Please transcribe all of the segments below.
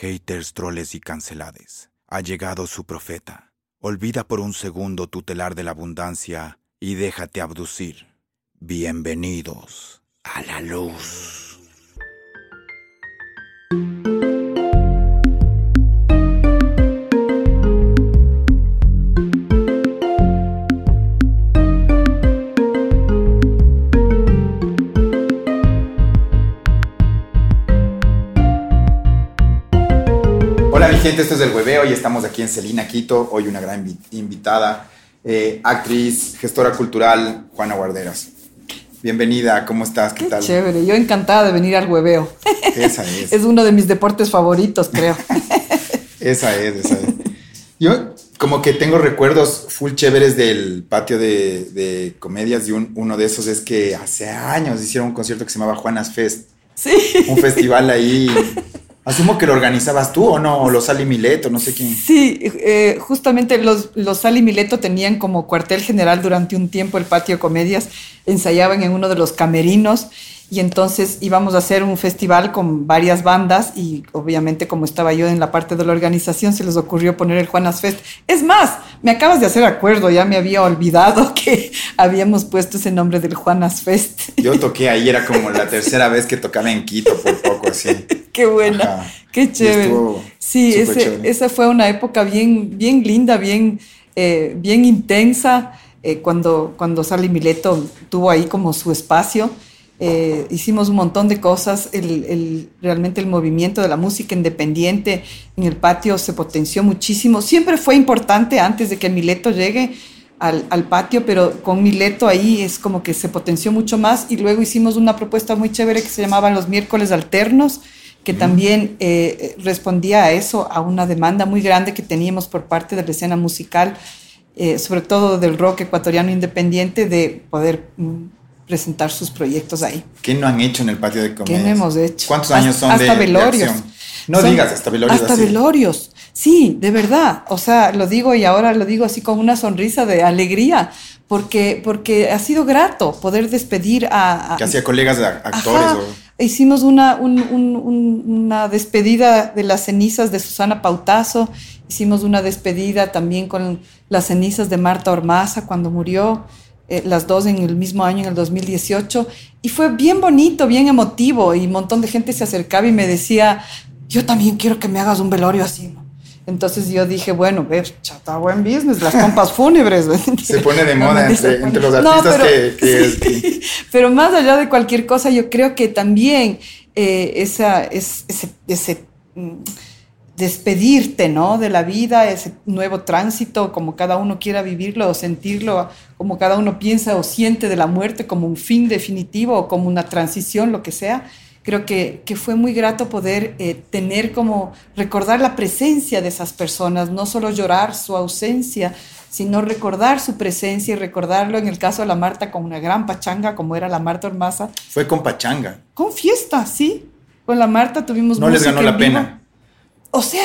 Haters, troles y cancelades. Ha llegado su profeta. Olvida por un segundo tu telar de la abundancia y déjate abducir. Bienvenidos a la luz. Gente, esto es El Hueveo y estamos aquí en Celina, Quito. Hoy una gran invi- invitada, eh, actriz, gestora cultural, Juana Guarderas. Bienvenida, ¿cómo estás? ¿Qué, Qué tal? chévere, yo encantada de venir al hueveo. Esa es, Es uno de mis deportes favoritos, creo. esa es, esa es. Yo como que tengo recuerdos full chéveres del patio de, de comedias y un- uno de esos es que hace años hicieron un concierto que se llamaba Juanas Fest, Sí. un festival ahí. Asumo que lo organizabas tú o no, o lo Sally Mileto, no sé quién. Sí, eh, justamente los, los Sal Mileto tenían como cuartel general durante un tiempo el patio comedias, ensayaban en uno de los camerinos y entonces íbamos a hacer un festival con varias bandas y obviamente como estaba yo en la parte de la organización se les ocurrió poner el Juanas Fest. Es más, me acabas de hacer acuerdo, ya me había olvidado que habíamos puesto ese nombre del Juanas Fest. Yo toqué ahí, era como la tercera vez que tocaba en Quito por poco así. Qué buena, Ajá. qué chévere. Sí, ese- chévere. esa fue una época bien, bien linda, bien, eh, bien intensa, eh, cuando, cuando Sally Mileto tuvo ahí como su espacio. Eh, hicimos un montón de cosas, el, el- realmente el movimiento de la música independiente en el patio se potenció muchísimo. Siempre fue importante antes de que Mileto llegue al, al patio, pero con Mileto ahí es como que se potenció mucho más y luego hicimos una propuesta muy chévere que se llamaba los miércoles alternos, que también eh, respondía a eso, a una demanda muy grande que teníamos por parte de la escena musical, eh, sobre todo del rock ecuatoriano independiente, de poder mm, presentar sus proyectos ahí. ¿Qué no han hecho en el patio de ¿Qué comedias? no hemos hecho? ¿Cuántos años son de, hasta de velorios. acción? No Son- digas hasta velorios Hasta así. velorios. Sí, de verdad. O sea, lo digo y ahora lo digo así con una sonrisa de alegría, porque, porque ha sido grato poder despedir a... a- Que hacía colegas de actores. Ajá. o- Hicimos una, un- un- un- una despedida de las cenizas de Susana Pautazo, hicimos una despedida también con las cenizas de Marta Ormaza cuando murió, eh, las dos en el mismo año, en el 2018, y fue bien bonito, bien emotivo, y un montón de gente se acercaba y me decía, yo también quiero que me hagas un velorio así. ¿no? Entonces yo dije, bueno, ve, chata, buen business, las pompas fúnebres. Se pone de moda entre, entre los no, artistas pero- que... que- sí. Pero más allá de cualquier cosa, yo creo que también eh, esa, es- ese, ese, mm, despedirte ¿no? de la vida, ese nuevo tránsito, como cada uno quiera vivirlo o sentirlo, como cada uno piensa o siente de la muerte como un fin definitivo o como una transición, lo que sea. Creo que, que fue muy grato poder eh, tener como recordar la presencia de esas personas, no solo llorar su ausencia, sino recordar su presencia y recordarlo en el caso de la Marta con una gran pachanga como era la Marta Ormaza, Fue con Pachanga. con fiesta, sí. Con la Marta tuvimos No les ganó la vivo. pena. O sea,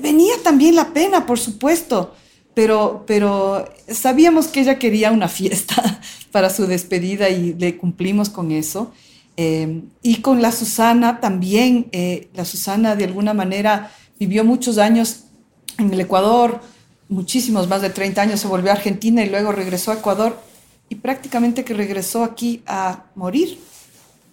venía también la pena, por supuesto, pero, pero sabíamos que ella quería una fiesta para su despedida y le cumplimos con eso. Eh, y con la Susana también, eh, la Susana de alguna manera vivió muchos años en el Ecuador, muchísimos, más de 30 años, se volvió a Argentina y luego regresó a Ecuador y prácticamente que regresó aquí a morir.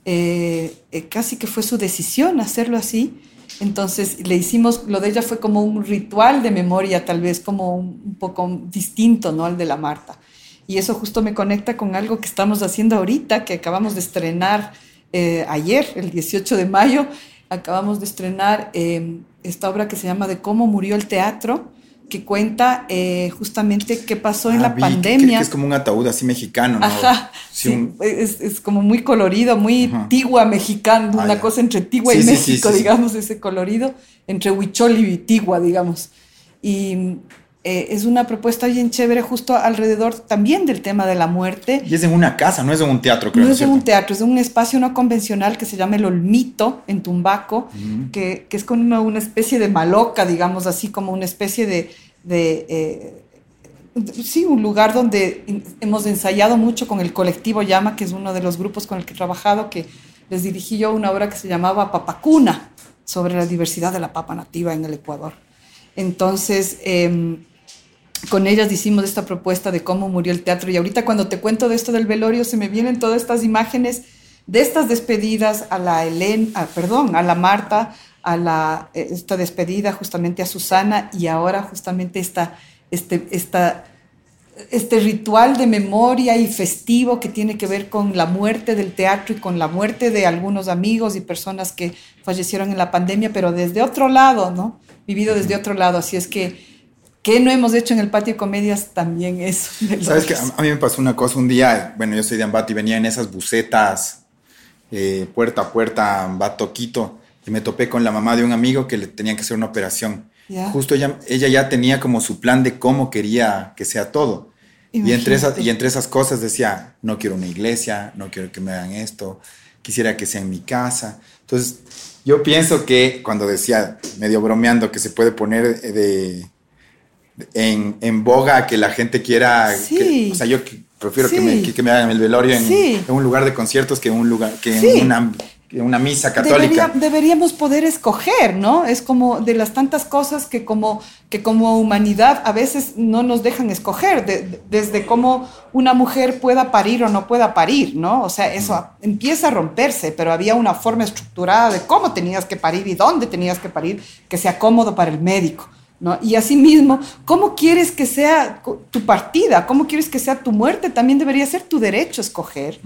Eh, eh, casi que fue su decisión hacerlo así. Entonces le hicimos, lo de ella fue como un ritual de memoria, tal vez como un, poco distinto, ¿no? Al de la Marta. Y eso justo me conecta con algo que estamos haciendo ahorita, que acabamos de estrenar eh, ayer, el 18 de mayo, acabamos de estrenar esta obra que se llama De cómo murió el teatro, que cuenta eh, justamente qué pasó en Ah, la vi que- pandemia. Que, es como un ataúd así mexicano, ¿no? Ajá, Sí, sí, un- es, es como muy colorido, muy Ajá. tigua mexicano, Ah, una ya. cosa entre tigua Sí, y sí, México, digamos, ese colorido, entre huichol y tigua, digamos. Y eh, es una propuesta bien chévere justo alrededor también del tema de la muerte. Y es en una casa, no es en un teatro, creo. No ¿no es en un teatro, es en un espacio no convencional que se llama el Olmito en Tumbaco, Ujú. que, que es como una, una especie de maloca, digamos así, como una especie de, de, eh, sí, un lugar donde hemos ensayado mucho con el colectivo Llama, que es uno de los grupos con el que he trabajado, que les dirigí yo una obra que se llamaba Papacuna, sobre la diversidad de la papa nativa en el Ecuador. Entonces, em, con ellas hicimos esta propuesta de cómo murió el teatro y ahorita cuando te cuento de esto del velorio se me vienen todas estas imágenes de estas despedidas a la Elena, perdón, a la Marta, a la, eh, esta despedida justamente a Susana y ahora justamente esta, este, esta, este ritual de memoria y festivo que tiene que ver con la muerte del teatro y con la muerte de algunos amigos y personas que fallecieron en la pandemia, pero desde otro lado, ¿no? Vivido desde otro lado. Así es que, ¿qué no hemos hecho en el patio de comedias? También eso. Sabes que a mí me pasó una cosa un día, bueno, yo soy de Ambato y venía en esas bucetas eh, puerta a puerta, Ambato, Quito, y me topé con la mamá de un amigo que le tenían que hacer una operación. Justo ella, ella ya tenía como su plan de cómo quería que sea todo. Y entre, esas, y entre esas cosas decía, no quiero una iglesia, no quiero que me hagan esto, quisiera que sea en mi casa. Entonces, yo pienso que cuando decía, medio bromeando, que se puede poner de, en, en, boga que la gente quiera, o sea, yo prefiero que, me, que, me, hagan el velorio en, un lugar de conciertos que, un lugar, que en una una misa católica. deberíamos poder escoger, ¿no? Es como de las tantas cosas que como, que como humanidad a veces no nos dejan escoger, desde cómo una mujer pueda parir o no pueda parir, ¿no? O sea, eso empieza a romperse, pero había una forma estructurada de cómo tenías que parir y dónde tenías que parir que sea cómodo para el médico. ¿No? Y asimismo, ¿cómo quieres que sea tu partida? ¿Cómo quieres que sea tu muerte? También debería ser tu derecho a escoger,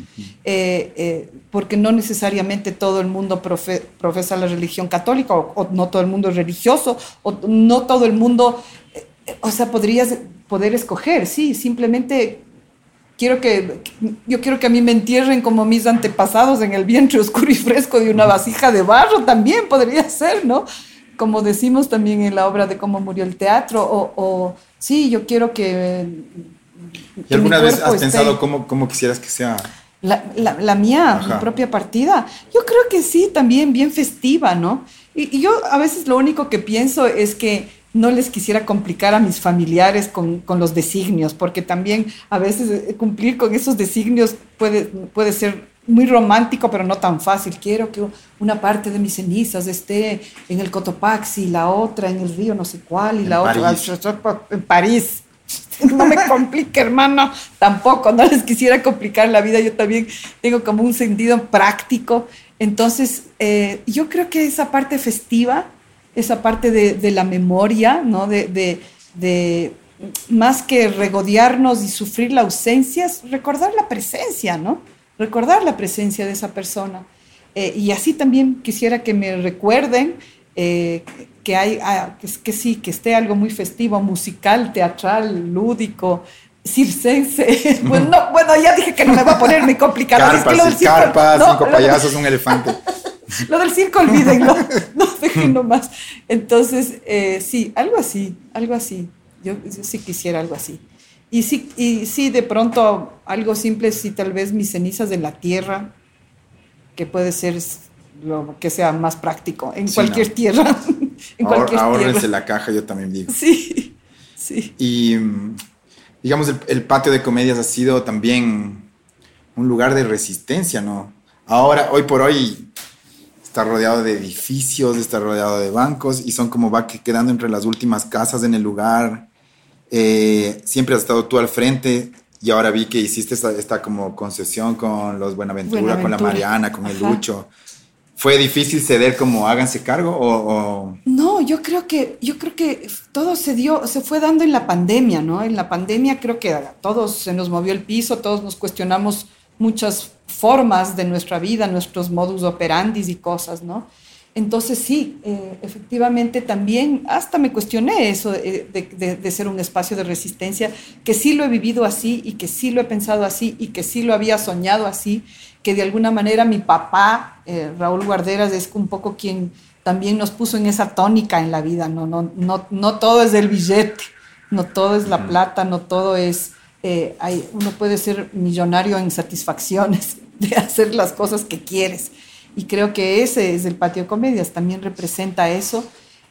eh, eh, porque no necesariamente todo el mundo profesa la religión católica, o, no todo el mundo es religioso, o no todo el mundo, eh, o sea, podrías poder escoger, sí, simplemente quiero que, yo quiero que a mí me entierren como mis antepasados en el vientre oscuro y fresco de una vasija de barro, también podría ser, ¿no? Como decimos también en la obra de cómo murió el teatro, o, sí, yo quiero que... ¿Y alguna vez has pensado cómo, cómo, quisieras que sea? La, la, mía, mi propia partida. Yo creo que sí, también bien festiva, ¿no? Y, y, yo a veces lo único que pienso es que no les quisiera complicar a mis familiares con, con, los designios, porque también a veces eh, cumplir con esos designios puede, puede ser muy romántico, pero no tan fácil. Quiero que una parte de mis cenizas esté en el Cotopaxi, la otra en el río no sé cuál, y la otra en París. No me complique, hermano. Tampoco, no les quisiera complicar la vida. Yo también tengo como un sentido práctico. Entonces, eh, yo creo que esa parte festiva, esa parte de, la memoria, ¿no? De, de, de, más que regodearnos y sufrir la ausencia, recordar la presencia, ¿no? Recordar la presencia de esa persona. Eh, y así también quisiera que me recuerden eh, que, hay, ah, que, sí, que esté algo muy festivo, musical, teatral, lúdico, circense. bueno, bueno, ya dije que no me va a poner muy complicado. Carpas, es que carpas, cinco payasos, un elefante. lo del circo, olvídenlo, no dejen nomás. Entonces, eh, sí, algo así, algo así. yo sí quisiera algo así. Y sí, y sí, de pronto algo simple, sí, tal vez mis cenizas de la tierra, que puede ser lo que sea más práctico, en cualquier tierra. en cualquier la caja, yo también digo. Sí, sí. Y digamos, el, patio de comedias ha sido también un lugar de resistencia, ¿no? Ahora, hoy por hoy, está rodeado de edificios, está rodeado de bancos y son como va quedando entre las últimas casas en el lugar. Eh, siempre has estado tú al frente y ahora vi que hiciste esta, como concesión con los Buenaventura, con la Mariana, con el Lucho. ¿Fue difícil ceder como háganse cargo o, No, yo creo que yo creo que todo se dio, se fue dando en la pandemia, ¿no? En la pandemia creo que a todos se nos movió el piso, todos nos cuestionamos muchas formas de nuestra vida, nuestros modus operandi y cosas, ¿no? Entonces sí, eh, efectivamente también hasta me cuestioné eso de, ser un espacio de resistencia, que sí lo he vivido así y que sí lo he pensado así y que sí lo había soñado así, que de alguna manera mi papá, eh, Raúl Guarderas, es un poco quien también nos puso en esa tónica en la vida, no, no, no, no todo es del billete, no todo es la plata, no todo es, eh, hay, uno puede ser millonario en satisfacciones de hacer las cosas que quieres y creo que ese es el patio de comedias, también representa eso.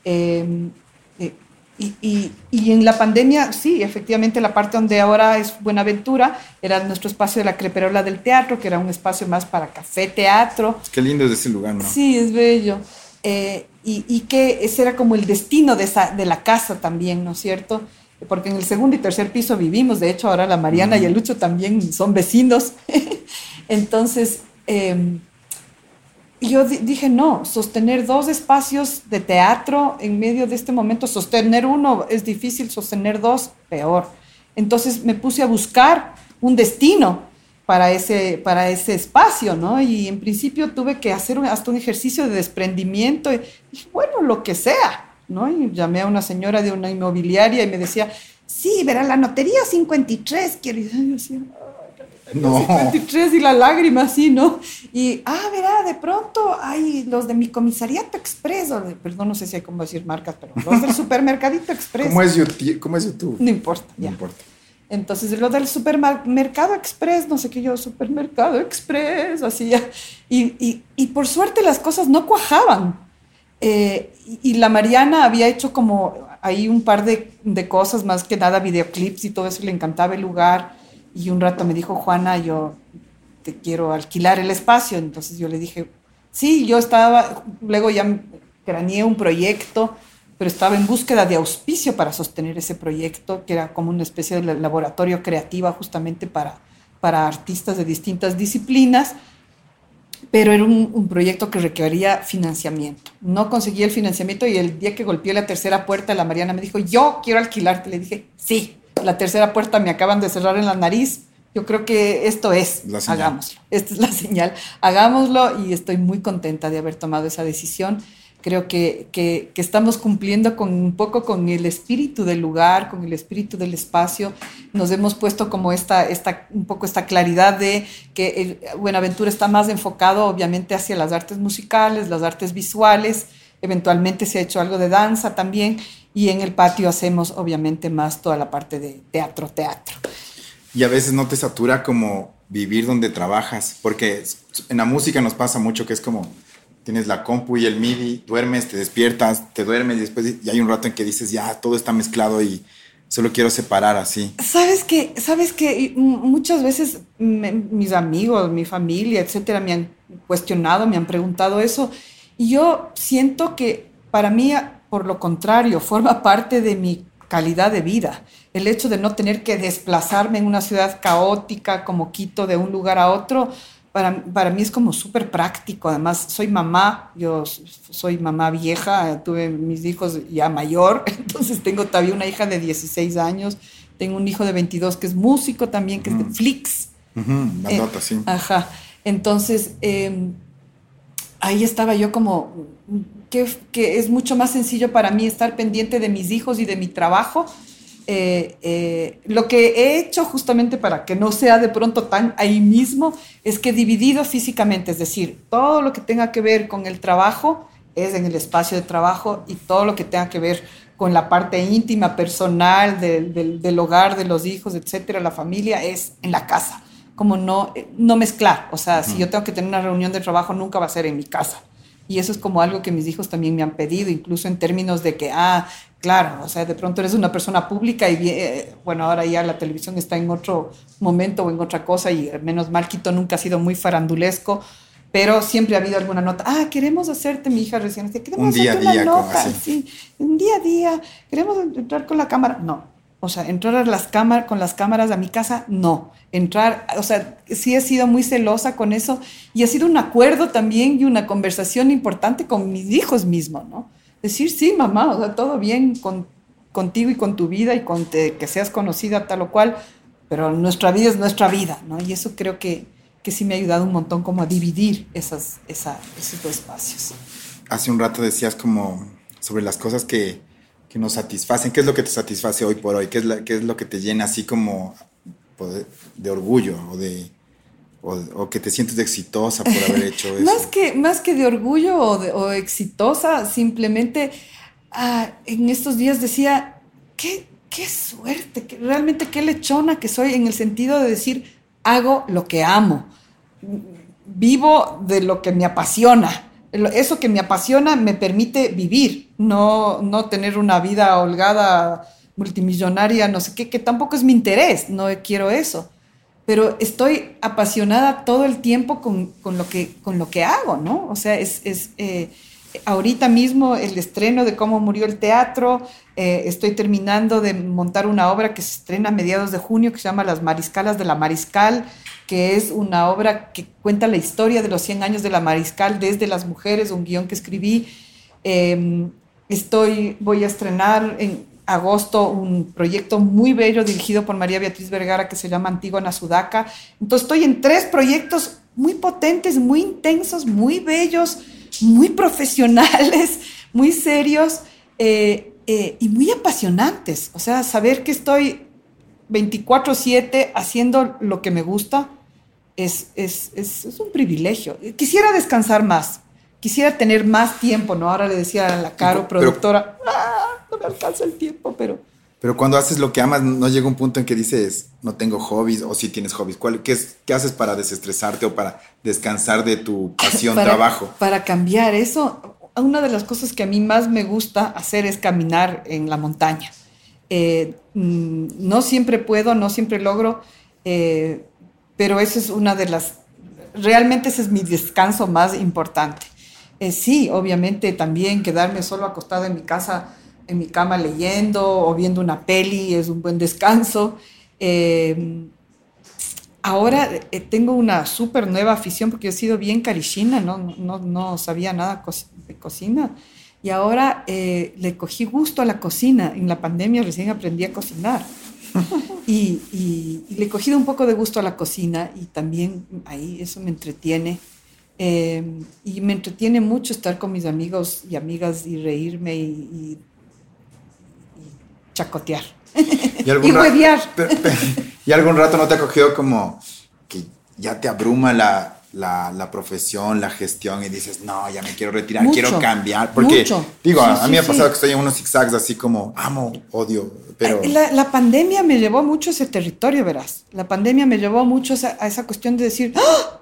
Em, eh, y, y, en la pandemia, sí, efectivamente, la parte donde ahora es Buenaventura era nuestro espacio de la creperola del teatro, que era un espacio más para café, teatro. Qué lindo es ese lugar, ¿no? Sí, es bello. Eh, y, que ese era como el destino de, esa, de la casa también, ¿no es cierto? Porque en el segundo y tercer piso vivimos, de hecho ahora la Mariana y el Lucho también son vecinos. Entonces, em, yo dije, no, sostener dos espacios de teatro en medio de este momento, sostener uno es difícil, sostener dos, peor. Entonces me puse a buscar un destino para ese, para ese espacio, ¿no? Y en principio tuve que hacer hasta un ejercicio de desprendimiento. Y dije, bueno, lo que sea, ¿no? Y llamé a una señora de una inmobiliaria y me decía, sí, verá, la notería 53, quiero. Y yo no. 53 y la lágrima así, ¿no? Y, ah, verá, de pronto hay los de mi comisariato express, o perdón, no sé si hay cómo decir marcas, pero los del supermercadito express. ¿Cómo es YouTube? ¿Cómo es YouTube? No importa, No importa. Entonces, lo del supermercado express, no sé qué yo, supermercado express, así. Y, y, por suerte las cosas no cuajaban. Eh, y, la Mariana había hecho como ahí un par de, de, cosas, más que nada videoclips y todo eso, le encantaba el lugar. Y un rato me dijo, Juana, yo te quiero alquilar el espacio. Entonces yo le dije, sí, yo estaba, luego ya craneé un proyecto pero estaba en búsqueda de auspicio para sostener ese proyecto, que era como una especie de laboratorio creativa justamente para, para artistas de distintas disciplinas, pero era un, proyecto que requería financiamiento. No conseguí el financiamiento y el día que golpeé la tercera puerta, la Mariana me dijo, yo quiero alquilarte. Le dije, sí, la tercera puerta me acaban de cerrar en la nariz. Yo creo que esto es, hagámoslo. Esta es la señal, hagámoslo y estoy muy contenta de haber tomado esa decisión creo que, que, estamos cumpliendo con un poco con el espíritu del lugar, con el espíritu del espacio. Nos hemos puesto como esta, esta, un poco esta claridad de que Buenaventura está más enfocado obviamente hacia las artes musicales, las artes visuales, eventualmente se ha hecho algo de danza también y en el patio hacemos obviamente más toda la parte de teatro, teatro. Y a veces no te satura como vivir donde trabajas, porque en la música nos pasa mucho que es como tienes la compu y el MIDI, duermes, te despiertas, te duermes y después y hay un rato en que dices, ya, todo está mezclado y solo quiero separar así. Sabes que, sabes que muchas veces mis amigos, mi familia, etcétera, me han cuestionado, me han preguntado eso y yo siento que para mí, por lo contrario, forma parte de mi calidad de vida. El hecho de no tener que desplazarme en una ciudad caótica como Quito de un lugar a otro, para, para mí es como súper práctico. Además, soy mamá, yo soy mamá vieja, tuve mis hijos ya mayor, entonces tengo todavía una hija de 16 años, tengo un hijo de 22 que es músico también, que es de Flix. la nota, eh, sí. Ajá. Entonces, em, ahí estaba yo como, que, que es mucho más sencillo para mí estar pendiente de mis hijos y de mi trabajo eh, eh, lo que he hecho justamente para que no sea de pronto tan ahí mismo es que he dividido físicamente, es decir, todo lo que tenga que ver con el trabajo es en el espacio de trabajo y todo lo que tenga que ver con la parte íntima, personal, del hogar, de los hijos, etcétera, la familia, es en la casa. Como no, no mezclar. O sea, si yo tengo que tener una reunión de trabajo, nunca va a ser en mi casa. Y eso es como algo que mis hijos también me han pedido, incluso en términos de que, ah, claro, o sea, de pronto eres una persona pública y eh, bueno, ahora ya la televisión está en otro momento o en otra cosa y menos mal Quito nunca ha sido muy farandulesco, pero siempre ha habido alguna nota, ah, queremos hacerte, mi hija recién, queremos un día hacerte día una nota, sí, un día a día, queremos entrar con la cámara, no, o sea, entrar a las cámaras, con las cámaras a mi casa, no. Entrar, o sea, sí he sido muy celosa con eso y ha sido un acuerdo también y una conversación importante con mis hijos mismos, ¿no? decir, sí, mamá, o sea, todo bien con, contigo y con tu vida y con que seas conocida tal o cual, pero nuestra vida es nuestra vida, ¿no? Y eso creo que, que sí me ha ayudado un montón como a dividir esas, esos dos espacios. Hace un rato decías como sobre las cosas que, que nos satisfacen. ¿Qué es lo que te satisface hoy por hoy? ¿Qué es, la, qué es lo que te llena así como de orgullo o de o, que te sientes exitosa por haber hecho eso. más, que, más que de orgullo o, exitosa, simplemente ah, en estos días decía, qué, qué suerte, que, realmente qué lechona que soy en el sentido de decir, hago lo que amo, vivo de lo que me apasiona. Eso que me apasiona me permite vivir, no, no tener una vida holgada, multimillonaria, no sé qué, que tampoco es mi interés, no quiero eso pero estoy apasionada todo el tiempo con, con, lo, que, con lo que hago, ¿no? O sea, es, es, eh, ahorita mismo el estreno de cómo murió el teatro, eh, estoy terminando de montar una obra que se estrena a mediados de junio que se llama Las Mariscalas de la Mariscal, que es una obra que cuenta la historia de los 100 años de la Mariscal desde las mujeres, un guion que escribí. Em, estoy, voy a estrenar en agosto un proyecto muy bello dirigido por María Beatriz Vergara que se llama Antígona Sudaca. Entonces estoy en tres proyectos muy potentes, muy intensos, muy bellos, muy profesionales, muy serios eh, eh, y muy apasionantes. O sea, saber que estoy 24/7 haciendo lo que me gusta es, es, es, es, un privilegio. Quisiera descansar más, quisiera tener más tiempo, ¿no? Ahora le decía a la Caro, productora, ah, no me alcanza el tiempo, pero... Pero cuando haces lo que amas, no llega un punto en que dices, no tengo hobbies, o si tienes hobbies. ¿Cuál, qué, es, ¿Qué haces para desestresarte o para descansar de tu pasión, para, trabajo? Para cambiar eso, una de las cosas que a mí más me gusta hacer es caminar en la montaña. Eh, mm, no siempre puedo, no siempre logro, eh, pero eso es una de las, realmente ese es mi descanso más importante. Eh, sí, obviamente también quedarme solo acostada en mi casa en mi cama leyendo o viendo una peli, es un buen descanso. Eh, ahora eh, tengo una súper nueva afición porque he sido bien carichina, no, no, no sabía nada de cocina. Y ahora eh, le cogí gusto a la cocina. En la pandemia recién aprendí a cocinar. Y, y, y, le he cogido un poco de gusto a la cocina y también ahí eso me entretiene. Eh, y me entretiene mucho estar con mis amigos y amigas y reírme y, y chacotear. Y, algún y ¿Y algún rato no te ha cogido como que ya te abruma la, la, la, profesión, la gestión y dices, no, ya me quiero retirar, mucho, quiero cambiar? Porque, mucho. digo, sí, a, mí me ha pasado que estoy en unos zigzags así como, amo, odio, pero... La, la, pandemia me llevó mucho a ese territorio, verás. La pandemia me llevó mucho a esa, a esa cuestión de decir, ¡Ah!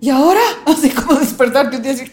¿y ahora? Así como despertarte y decir,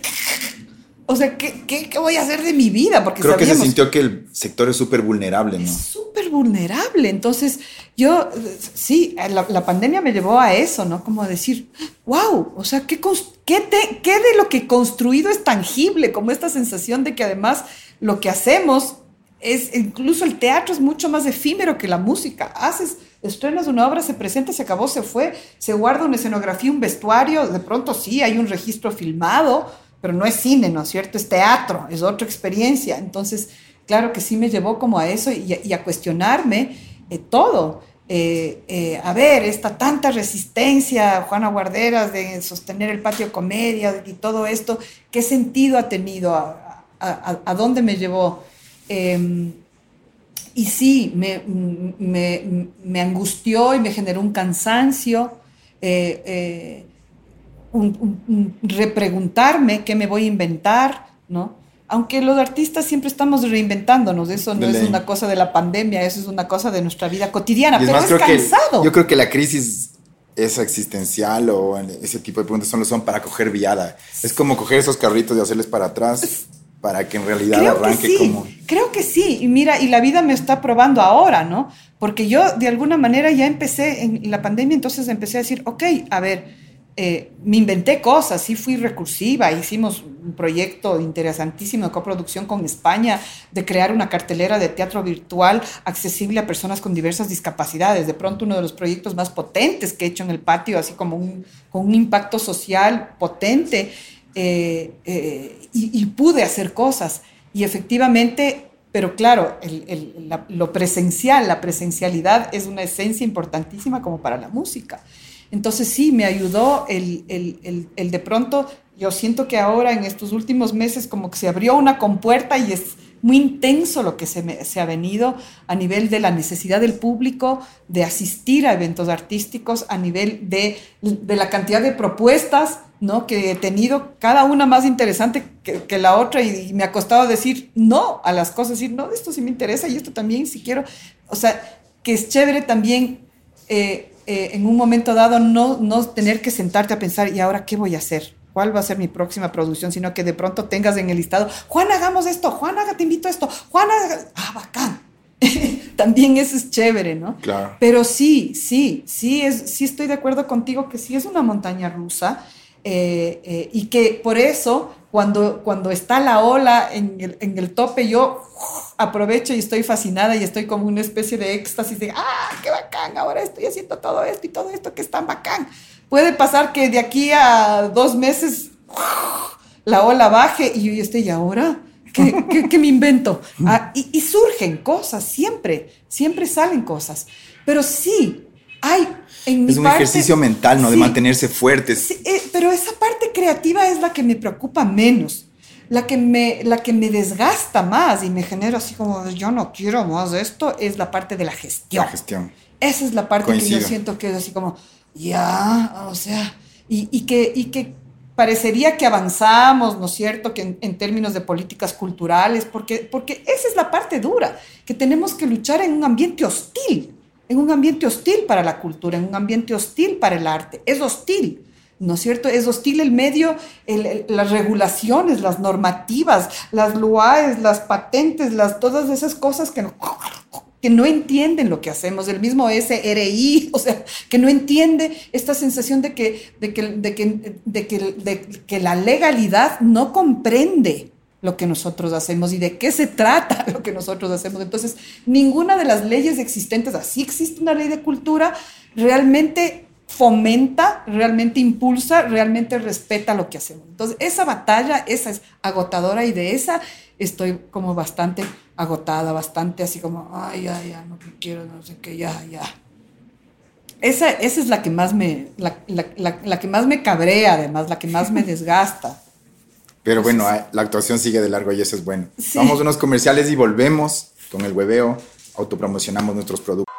o sea, ¿qué, qué, qué voy a hacer de mi vida? Porque Creo que se sintió que el sector es súper vulnerable, ¿no? Es súper vulnerable. Entonces, yo, sí, la, la, pandemia me llevó a eso, ¿no? Como a decir, wow, o sea, ¿qué, qué, te, ¿qué de lo que construido es tangible? Como esta sensación de que además lo que hacemos es, incluso el teatro es mucho más efímero que la música. Haces, estrenas una obra, se presenta, se acabó, se fue, se guarda una escenografía, un vestuario, de pronto sí, hay un registro filmado, pero no es cine, ¿no es cierto? Es teatro, es otra experiencia. Entonces, claro que sí me llevó como a eso y, a cuestionarme eh, todo. Eh, eh, a ver, esta tanta resistencia, Juana Guarderas, de sostener el patio comedia y todo esto, ¿qué sentido ha tenido? ¿A, dónde me llevó? Eh, y sí, me, me, angustió y me generó un cansancio. Un, un, repreguntarme qué me voy a inventar, ¿no? Aunque los artistas siempre estamos reinventándonos, eso no es una cosa de la pandemia, eso es una cosa de nuestra vida cotidiana, pero es cansado. Que, yo creo que la crisis esa existencial o ese tipo de preguntas solo son para coger viada. Es como coger esos carritos y hacerles para atrás para que en realidad creo arranque sí, como... Creo que sí, y mira, y la vida me está probando ahora, ¿no? Porque yo de alguna manera ya empecé en la pandemia, entonces empecé a decir, ok, a ver, eh, me inventé cosas, sí fui recursiva, hicimos un proyecto interesantísimo de coproducción con España de crear una cartelera de teatro virtual accesible a personas con diversas discapacidades. De pronto uno de los proyectos más potentes que he hecho en el patio, así como con un impacto social potente, eh, eh, y, y, pude hacer cosas. Y efectivamente, pero claro, lo presencial, la presencialidad es una esencia importantísima como para la música. Entonces sí, me ayudó el, el, el, de pronto, yo siento que ahora en estos últimos meses como que se abrió una compuerta y es muy intenso lo que se, me, se ha venido a nivel de la necesidad del público de asistir a eventos artísticos, a nivel de, de la cantidad de propuestas ¿no? que he tenido, cada una más interesante que, la otra y, y, me ha costado decir no a las cosas, decir, no, esto sí me interesa y esto también si quiero, o sea, que es chévere también. Eh, eh, en un momento dado no, no tener que sentarte a pensar, ¿y ahora qué voy a hacer? ¿Cuál va a ser mi próxima producción? Sino que de pronto tengas en el listado, Juan, hagamos esto, Juan, haga, te invito a esto, Juan, haga... ah, bacán. También eso es chévere, ¿no? Claro. Pero sí, sí, sí, es, sí estoy de acuerdo contigo que sí es una montaña rusa eh, eh, y que por eso cuando, cuando está la ola en el, en el tope, yo aprovecho y estoy fascinada y estoy como una especie de éxtasis de, ah, qué bacán, ahora estoy haciendo todo esto y todo esto que es tan bacán. Puede pasar que de aquí a dos meses la ola baje y yo estoy, ¿y ahora? ¿Qué, qué, me invento? Ah, y, y, surgen cosas, siempre, siempre salen cosas. Pero sí, hay en Es un ejercicio mental, ¿no? de mantenerse fuertes. Sí, eh, pero esa parte creativa es la que me preocupa menos la que, me, la que me desgasta más y me genera así como, yo no quiero más esto, es la parte de la gestión. La gestión. Esa es la parte que yo siento que es así como, ya, o sea, y, y, que, y que parecería que avanzamos, ¿no es cierto?, que en, términos de políticas culturales, porque, porque esa es la parte dura, que tenemos que luchar en un ambiente hostil, en un ambiente hostil para la cultura, en un ambiente hostil para el arte. Es hostil. ¿no es cierto? Es hostil el medio, las regulaciones, las normativas, las LUAES, las patentes, las, todas esas cosas que no, que no entienden lo que hacemos, el mismo SRI, o sea, que no entiende esta sensación de de que, de que, de que, de que la legalidad no comprende lo que nosotros hacemos y de qué se trata lo que nosotros hacemos. Entonces, ninguna de las leyes existentes, así existe una ley de cultura, realmente fomenta, realmente impulsa, realmente respeta lo que hacemos. Entonces, esa batalla, esa es agotadora y de esa estoy como bastante agotada, bastante así como, ay, ya, ya, no quiero, no sé qué, ya, ya. Esa, esa es la que más me, la, la, la, que más me cabrea, además, la que más me desgasta. Pero bueno, la actuación sigue de largo y eso es bueno. Vamos a unos comerciales y volvemos con el hueveo, autopromocionamos nuestros productos.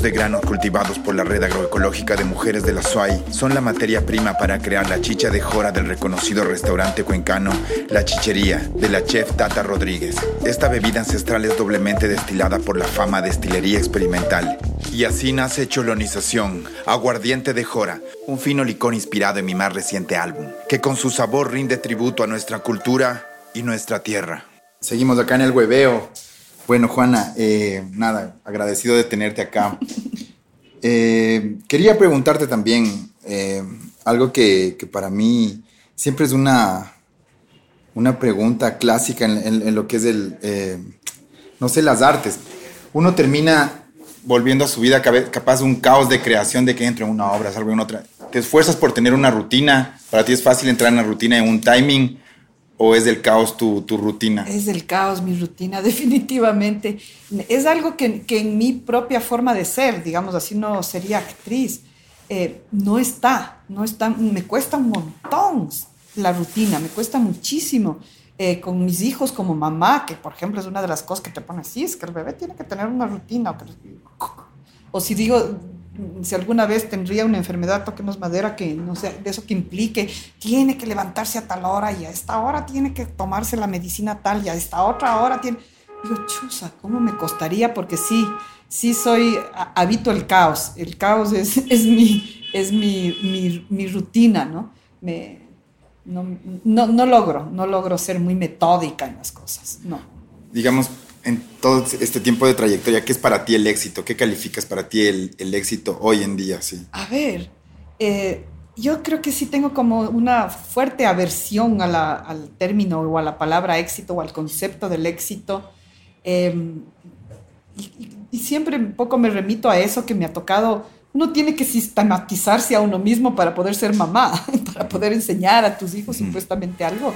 De granos cultivados por la red agroecológica de mujeres de la SUAI son la materia prima para crear la chicha de jora del reconocido restaurante cuencano La Chichería de la chef Tata Rodríguez. Esta bebida ancestral es doblemente destilada por la fama destilería experimental. Y así nace Cholonización, aguardiente de jora, un fino licor inspirado en mi más reciente álbum, que con su sabor rinde tributo a nuestra cultura y nuestra tierra. Seguimos acá en el hueveo. Bueno, Juana, eh, nada, agradecido de tenerte acá. Eh, quería preguntarte también eh, algo que, para mí siempre es una, una pregunta clásica en, lo que es el, no sé, las artes. Uno termina volviendo a su vida capaz de un caos de creación de que entre en una obra, salgo en otra. Te esfuerzas por tener una rutina, para ti es fácil entrar en una rutina en un timing ¿O es del caos tu, tu, rutina? Es del caos mi rutina, definitivamente. Es algo que, que, en mi propia forma de ser, digamos así, no sería actriz. Eh, no está, no está, me cuesta un montón la rutina, me cuesta muchísimo. Eh, con mis hijos como mamá, que por ejemplo es una de las cosas que te pone así, es que el bebé tiene que tener una rutina. O si digo, si alguna vez tendría una enfermedad, toquemos madera, que no sé, de eso que implique, tiene que levantarse a tal hora y a esta hora tiene que tomarse la medicina tal y a esta otra hora tiene... Digo, chusa, ¿cómo me costaría? Porque sí, sí soy, habito el caos. El caos es, es, mi, es mi, mi, rutina, ¿no? Me, no, no, no logro, no logro ser muy metódica en las cosas, no. Digamos, en todo este tiempo de trayectoria, ¿qué es para ti el éxito? ¿Qué calificas para ti el, el éxito hoy en día? Sí. A ver, eh, yo creo que sí tengo como una fuerte aversión a la, al término o a la palabra éxito o al concepto del éxito. Em, y, y, siempre un poco me remito a eso que me ha tocado. Uno tiene que sistematizarse a uno mismo para poder ser mamá, para poder enseñar a tus hijos supuestamente algo.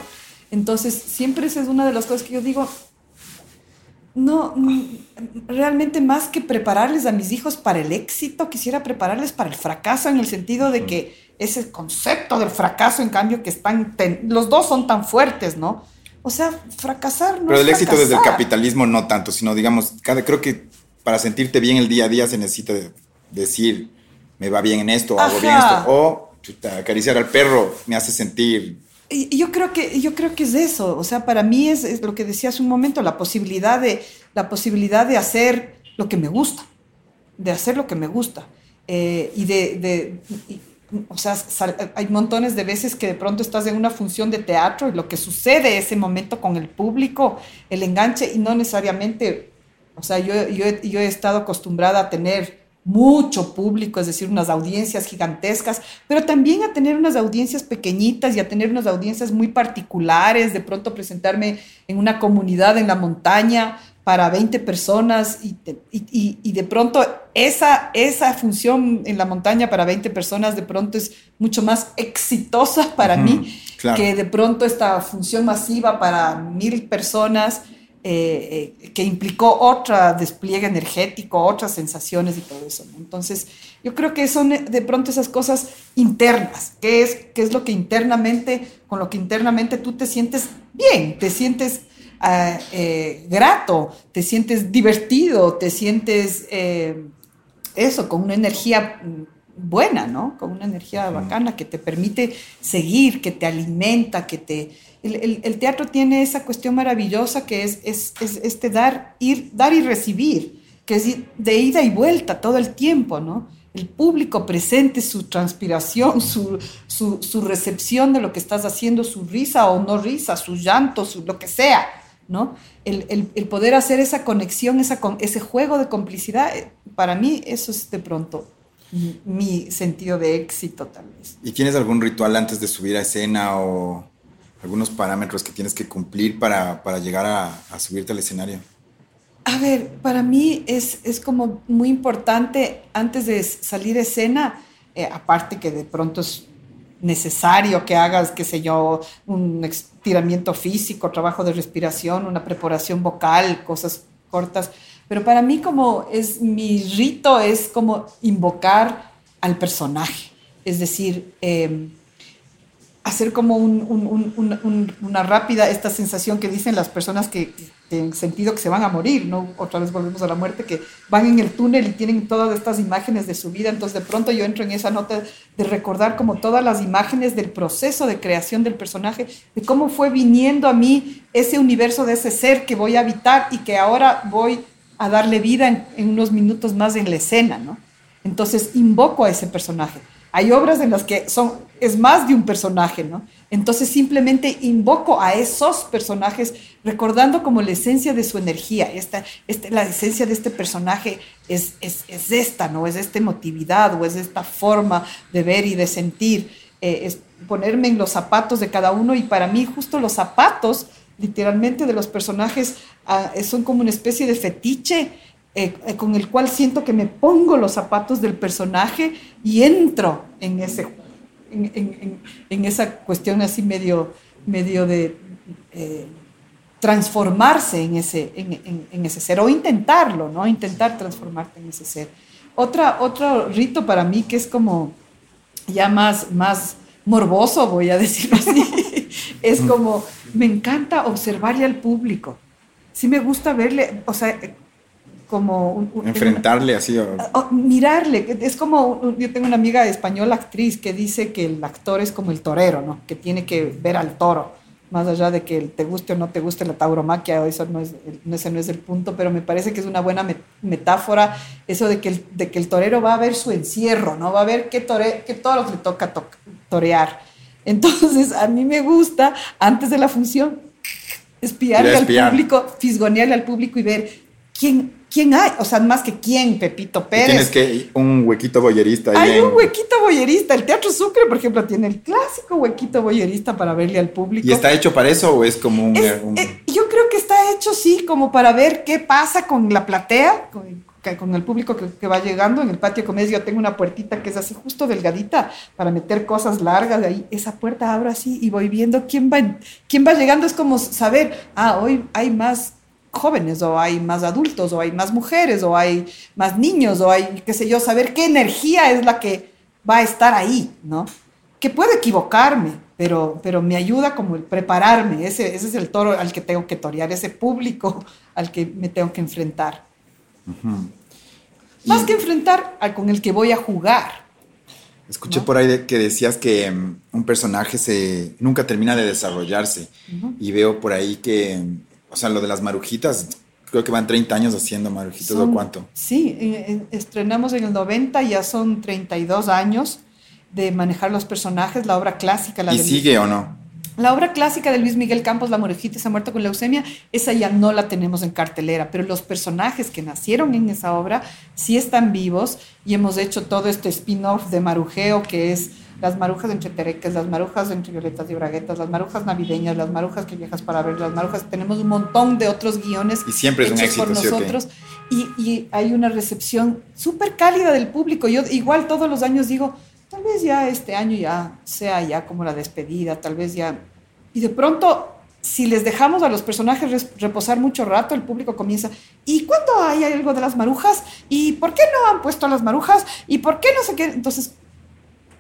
Entonces, siempre esa es una de las cosas que yo digo, no, realmente más que prepararles a mis hijos para el éxito, quisiera prepararles para el fracaso en el sentido de que ese concepto del fracaso, en cambio, que están, los dos son tan fuertes, ¿no? O sea, fracasar no Pero es el éxito desde el fracasar. capitalismo no tanto, sino digamos, cada, creo que para sentirte bien el día a día se necesita de- decir, me va bien en esto, hago bien Ajá. esto, o chuta, acariciar al perro me hace sentir yo creo que yo creo que es eso, o sea, para mí es, lo que decía hace un momento, la posibilidad de la posibilidad de hacer lo que me gusta, de hacer lo que me gusta. Eh, y de, de- o sea, sal- hay montones de veces que de pronto estás en una función de teatro y lo que sucede ese momento con el público, el enganche y no necesariamente, o sea, yo, yo, yo he estado acostumbrada a tener mucho público, es decir, unas audiencias gigantescas, pero también a tener unas audiencias pequeñitas y a tener unas audiencias muy particulares, de pronto presentarme en una comunidad en la montaña para 20 personas y, de pronto esa, esa función en la montaña para 20 personas de pronto es mucho más exitosa para mí claro. que de pronto esta función masiva para mil personas eh, eh, que implicó otro despliegue energético, otras sensaciones y todo eso. ¿no? Entonces, yo creo que son eh, de pronto esas cosas internas, que es, que es lo que internamente, con lo que internamente tú te sientes bien, te sientes ah, eh, grato, te sientes divertido, te sientes eso, con una energía buena, ¿no? Con una energía bacana que te permite seguir, que te alimenta, que te... El, el- teatro tiene esa cuestión maravillosa que es, es, es este dar, ir, dar y recibir, que es de ida y vuelta todo el tiempo, ¿no? El público presente, su transpiración, su, su, su recepción de lo que estás haciendo, su risa o no risa, su llanto, su, lo que sea, ¿no? El, el- el poder hacer esa conexión, esa, ese juego de complicidad, eh, para mí eso es de pronto mi sentido de éxito tal vez. ¿Y tienes algún ritual antes de subir a escena o algunos parámetros que tienes que cumplir para, para llegar a, a subirte al escenario? A ver, para mí es, es como muy importante antes de salir a escena, eh, aparte que de pronto es necesario que hagas, qué sé yo, un estiramiento físico, trabajo de respiración, una preparación vocal, cosas cortas, pero para mí como es mi rito es como invocar al personaje, es decir, em, hacer como un- un- un- un- un- una rápida, esta sensación que dicen las personas que, que en sentido que se van a morir, ¿no? Otra vez volvemos a la muerte, que van en el túnel y tienen todas estas imágenes de su vida, entonces de pronto yo entro en esa nota de recordar como todas las imágenes del proceso de creación del personaje, de cómo fue viniendo a mí ese universo de ese ser que voy a habitar y que ahora voy a darle vida en, en unos minutos más en la escena, ¿no? Entonces invoco a ese personaje. Hay obras en las que son, es más de un personaje, ¿no? Entonces simplemente invoco a esos personajes recordando como la esencia de su energía. Esta, este, la esencia de este personaje es, es, es esta, ¿no? Es esta emotividad o es esta forma de ver y de sentir. Eh, es ponerme en los zapatos de cada uno y para mí justo los zapatos literalmente de los personajes ah, son como una especie de fetiche eh, eh, con el cual siento que me pongo los zapatos del personaje y entro en ese en, en- en- en esa cuestión así medio medio de eh, transformarse en ese, en, ese ser o intentarlo, ¿no? Intentar transformarte en ese ser. Otra, otro rito para mí que es como ya más, más morboso, voy a decirlo así, es como, me encanta observarle al público. Sí me gusta verle, o sea, como... un- un- Enfrentarle así. o- Oh, mirarle, es como, yo tengo una amiga española actriz que dice que el actor es como el torero, ¿no? Que tiene que ver al toro, más allá de que te guste o no te guste la tauromaquia, eso no es, ese no es el punto, pero me parece que es una buena met- metáfora eso de que, el, de que el torero va a ver su encierro, ¿no? Va a ver qué, tore, qué toros le toca to- torear. Entonces, a mí me gusta, antes de la función, espiarle al público, fisgonearle al público y ver quién, quién hay, o sea, más que quién, Pepito Pérez. tienes que un huequito boyerista ahí Hay en- un huequito boyerista. El Teatro Sucre, por ejemplo, tiene el clásico huequito boyerista para verle al público. ¿Y está hecho para eso o es como un... Es- un- eh, yo creo que está hecho, sí, como para ver qué pasa con la platea, con, el público que, que va llegando. En el patio comedia yo tengo una puertita que es así justo delgadita para meter cosas largas. de Ahí esa puerta abro así y voy viendo quién va, quién va llegando. Es como saber, ah, hoy hay más jóvenes o hay más adultos o hay más mujeres o hay más niños o hay, qué sé yo, saber qué energía es la que va a estar ahí, ¿no? Que puedo equivocarme, pero, pero me ayuda como el prepararme, ese, ese es el toro al que tengo que torear, ese público al que me tengo que enfrentar. Más que enfrentar, al con el que voy a jugar. Escuché por ahí que decías que mm, un personaje se nunca termina de desarrollarse y veo por ahí que, o sea, lo de las marujitas, creo que van 30 años haciendo marujitas o cuánto. Sí, eh, eh, estrenamos en el 90, ya son 32 años de manejar los personajes, la obra clásica. La ¿Y sigue o no? La obra clásica de Luis Miguel Campos, La Morejita se ha muerto con leucemia, esa ya no la tenemos en cartelera, pero los personajes que nacieron en esa obra sí están vivos y hemos hecho todo este spin-off de marujeo que es las marujas entre tereques, las marujas entre violetas y braguetas, las marujas navideñas, las marujas que viajas para ver, las marujas, tenemos un montón de otros guiones. Y siempre es un éxito, por nosotros. y, y hay una recepción súper cálida del público. Yo igual todos los años digo, tal vez ya este año ya sea ya como la despedida, tal vez ya... Y de pronto, si les dejamos a los personajes reposar mucho rato, el público comienza, ¿y cuándo hay algo de las marujas? ¿Y por qué no han puesto a las marujas? ¿Y por qué no sé qué? Entonces,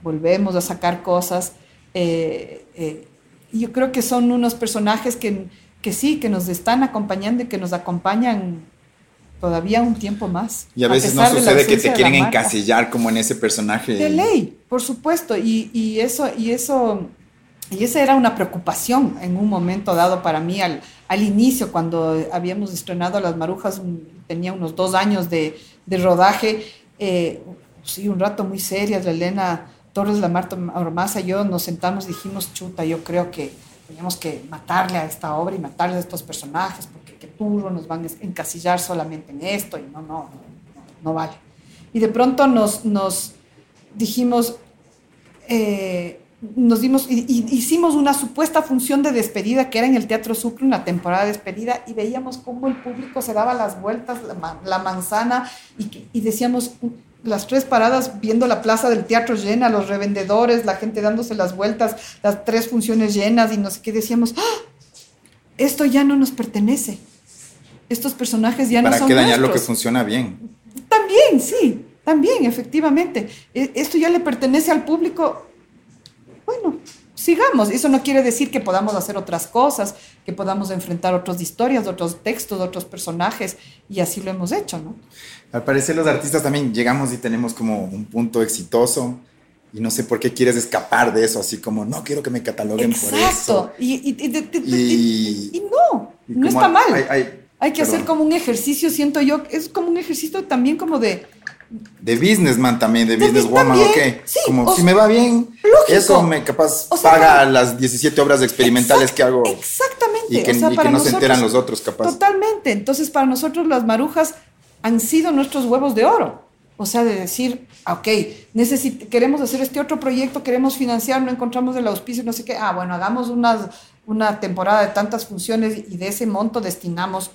volvemos a sacar cosas. Eh, eh, yo creo que son unos personajes que, que sí, que nos están acompañando y que nos acompañan todavía un tiempo más. Y a veces no sucede que te quieren encasillar como en ese personaje. De ley, por supuesto. Y, y, eso, y eso, y esa era una preocupación en un momento dado para mí al, al inicio, cuando habíamos estrenado Las Marujas, tenía unos dos años de, de rodaje. Eh, sí, un rato muy serias, la Elena Torres, la Marta Ormaza y yo nos sentamos y dijimos, chuta, yo creo que tenemos que matarle a esta obra y matarle a estos personajes, turro, nos van a encasillar solamente en esto y no, no, no, vale. Y de pronto nos, nos dijimos, eh, nos dimos, hicimos una supuesta función de despedida que era en el Teatro Sucre, una temporada de despedida, y veíamos cómo el público se daba las vueltas, la, manzana, y, y, decíamos, las tres paradas viendo la plaza del teatro llena, los revendedores, la gente dándose las vueltas, las tres funciones llenas, y no sé qué, decíamos, ¡Ah! esto ya no nos pertenece estos personajes ya no son ¿Para qué dañar lo que funciona bien? También, sí, también, efectivamente. E, esto ya le pertenece al público. Bueno, sigamos. Eso no quiere decir que podamos hacer otras cosas, que podamos enfrentar otras historias, otros textos, otros personajes, y así lo hemos hecho, ¿no? Al parecer los artistas también llegamos y tenemos como un punto exitoso y no sé por qué quieres escapar de eso, así como, no quiero que me cataloguen por eso. Exacto, y, y, no, no está mal. Hay, hay que hacer como un ejercicio, siento yo, es como un ejercicio también como de... De businessman también, de, businesswoman, ¿ok? Sí, como si me va bien, eso me capaz paga las 17 obras experimentales que hago. Exactamente. Y que, no se enteran los otros, capaz. Totalmente. Entonces, para nosotros las marujas han sido nuestros huevos de oro. O sea, de decir, ok, queremos hacer este otro proyecto, queremos financiar, no encontramos el auspicio, no sé qué. Ah, bueno, hagamos una, una temporada de tantas funciones y de ese monto destinamos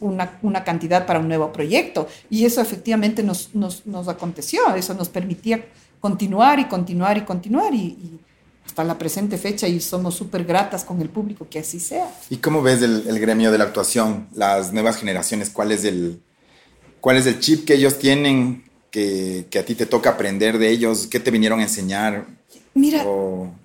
una, cantidad para un nuevo proyecto. Y eso efectivamente nos, nos, nos aconteció, eso nos permitía continuar y continuar y continuar y, hasta la presente fecha y somos súper gratas con el público que así sea. ¿Y cómo ves el, gremio de la actuación, las nuevas generaciones? ¿Cuál es el, cuál es el chip que ellos tienen que, que a ti te toca aprender de ellos? ¿Qué te vinieron a enseñar? Mira,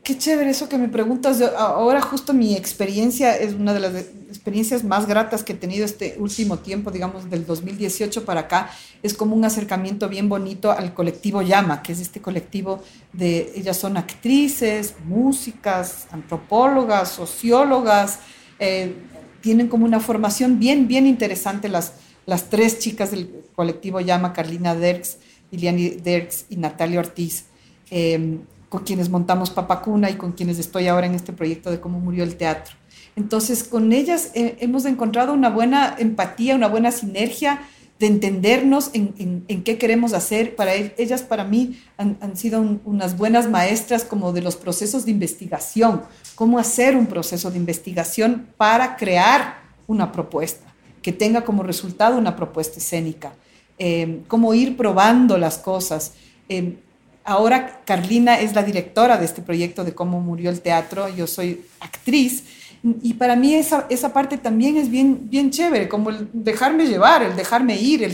qué chévere eso que me preguntas. Ahora justo mi experiencia es una de las experiencias más gratas que he tenido este último tiempo, digamos del 2018 para acá. Es como un acercamiento bien bonito al colectivo Llama, que es este colectivo de, ellas son actrices, músicas, antropólogas, sociólogas, eh, tienen como una formación bien, bien interesante las, las tres chicas del colectivo Llama, Carlina Derks, Liliani Derks y Natalia Ortiz. Eh, con quienes montamos Papacuna y con quienes estoy ahora en este proyecto de cómo murió el teatro. Entonces, con ellas eh, hemos encontrado una buena empatía, una buena sinergia de entendernos en, en, qué queremos hacer. Para ellas, para mí, han, han sido unas buenas maestras como de los procesos de investigación, cómo hacer un proceso de investigación para crear una propuesta, que tenga como resultado una propuesta escénica, eh, cómo ir probando las cosas. Eh, Ahora Carlina es la directora de este proyecto de cómo murió el teatro, yo soy actriz y para mí esa, esa parte también es bien, bien chévere, como el dejarme llevar, el dejarme ir, el,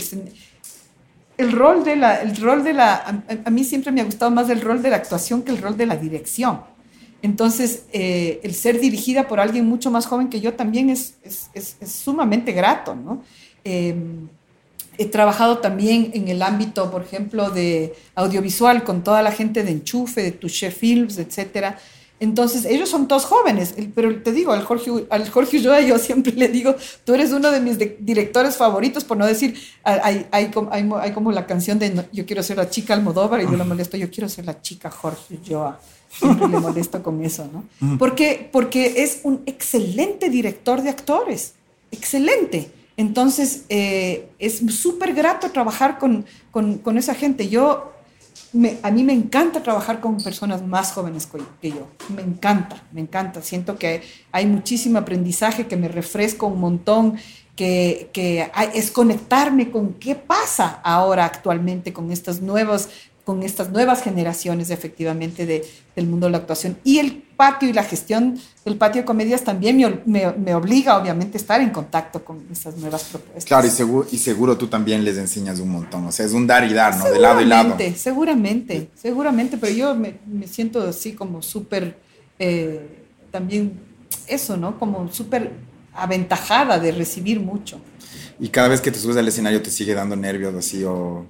el rol de la, el rol de la, a, mí siempre me ha gustado más el rol de la actuación que el rol de la dirección. Entonces, eh, el ser dirigida por alguien mucho más joven que yo también es, es, es, es sumamente grato, ¿no? Eh, he trabajado también en el ámbito, por ejemplo, de audiovisual con toda la gente de Enchufe, de Touché Films, etcétera. Entonces, ellos son todos jóvenes, pero te digo, al Jorge, al Jorge Ulloa yo siempre le digo, tú eres uno de mis de directores favoritos, por no decir, hay, hay, hay, hay como la canción de Yo quiero ser la chica Almodóvar y yo lo molesto, yo quiero ser la chica Jorge Ulloa. Siempre le molesto con eso, ¿no? Porque, porque es un excelente director de actores, excelente. Entonces, eh, es súper grato trabajar con, con, esa gente. Yo, a mí me encanta trabajar con personas más jóvenes que yo. Me encanta, me encanta. Siento que hay muchísimo aprendizaje, que me refresco un montón, que, es conectarme con qué pasa ahora actualmente con estas nuevas con estas nuevas generaciones efectivamente de, del mundo de la actuación. Y el patio y la gestión del patio de comedias también me, me, me, obliga obviamente a estar en contacto con estas nuevas propuestas. Claro, y seguro, y seguro tú también les enseñas un montón, o sea, es un dar y dar, ¿no? De lado y lado. Seguramente, seguramente, pero yo me, me siento así como súper, eh, también eso, ¿no? Como súper aventajada de recibir mucho. Y cada vez que te subes al escenario te sigue dando nervios así o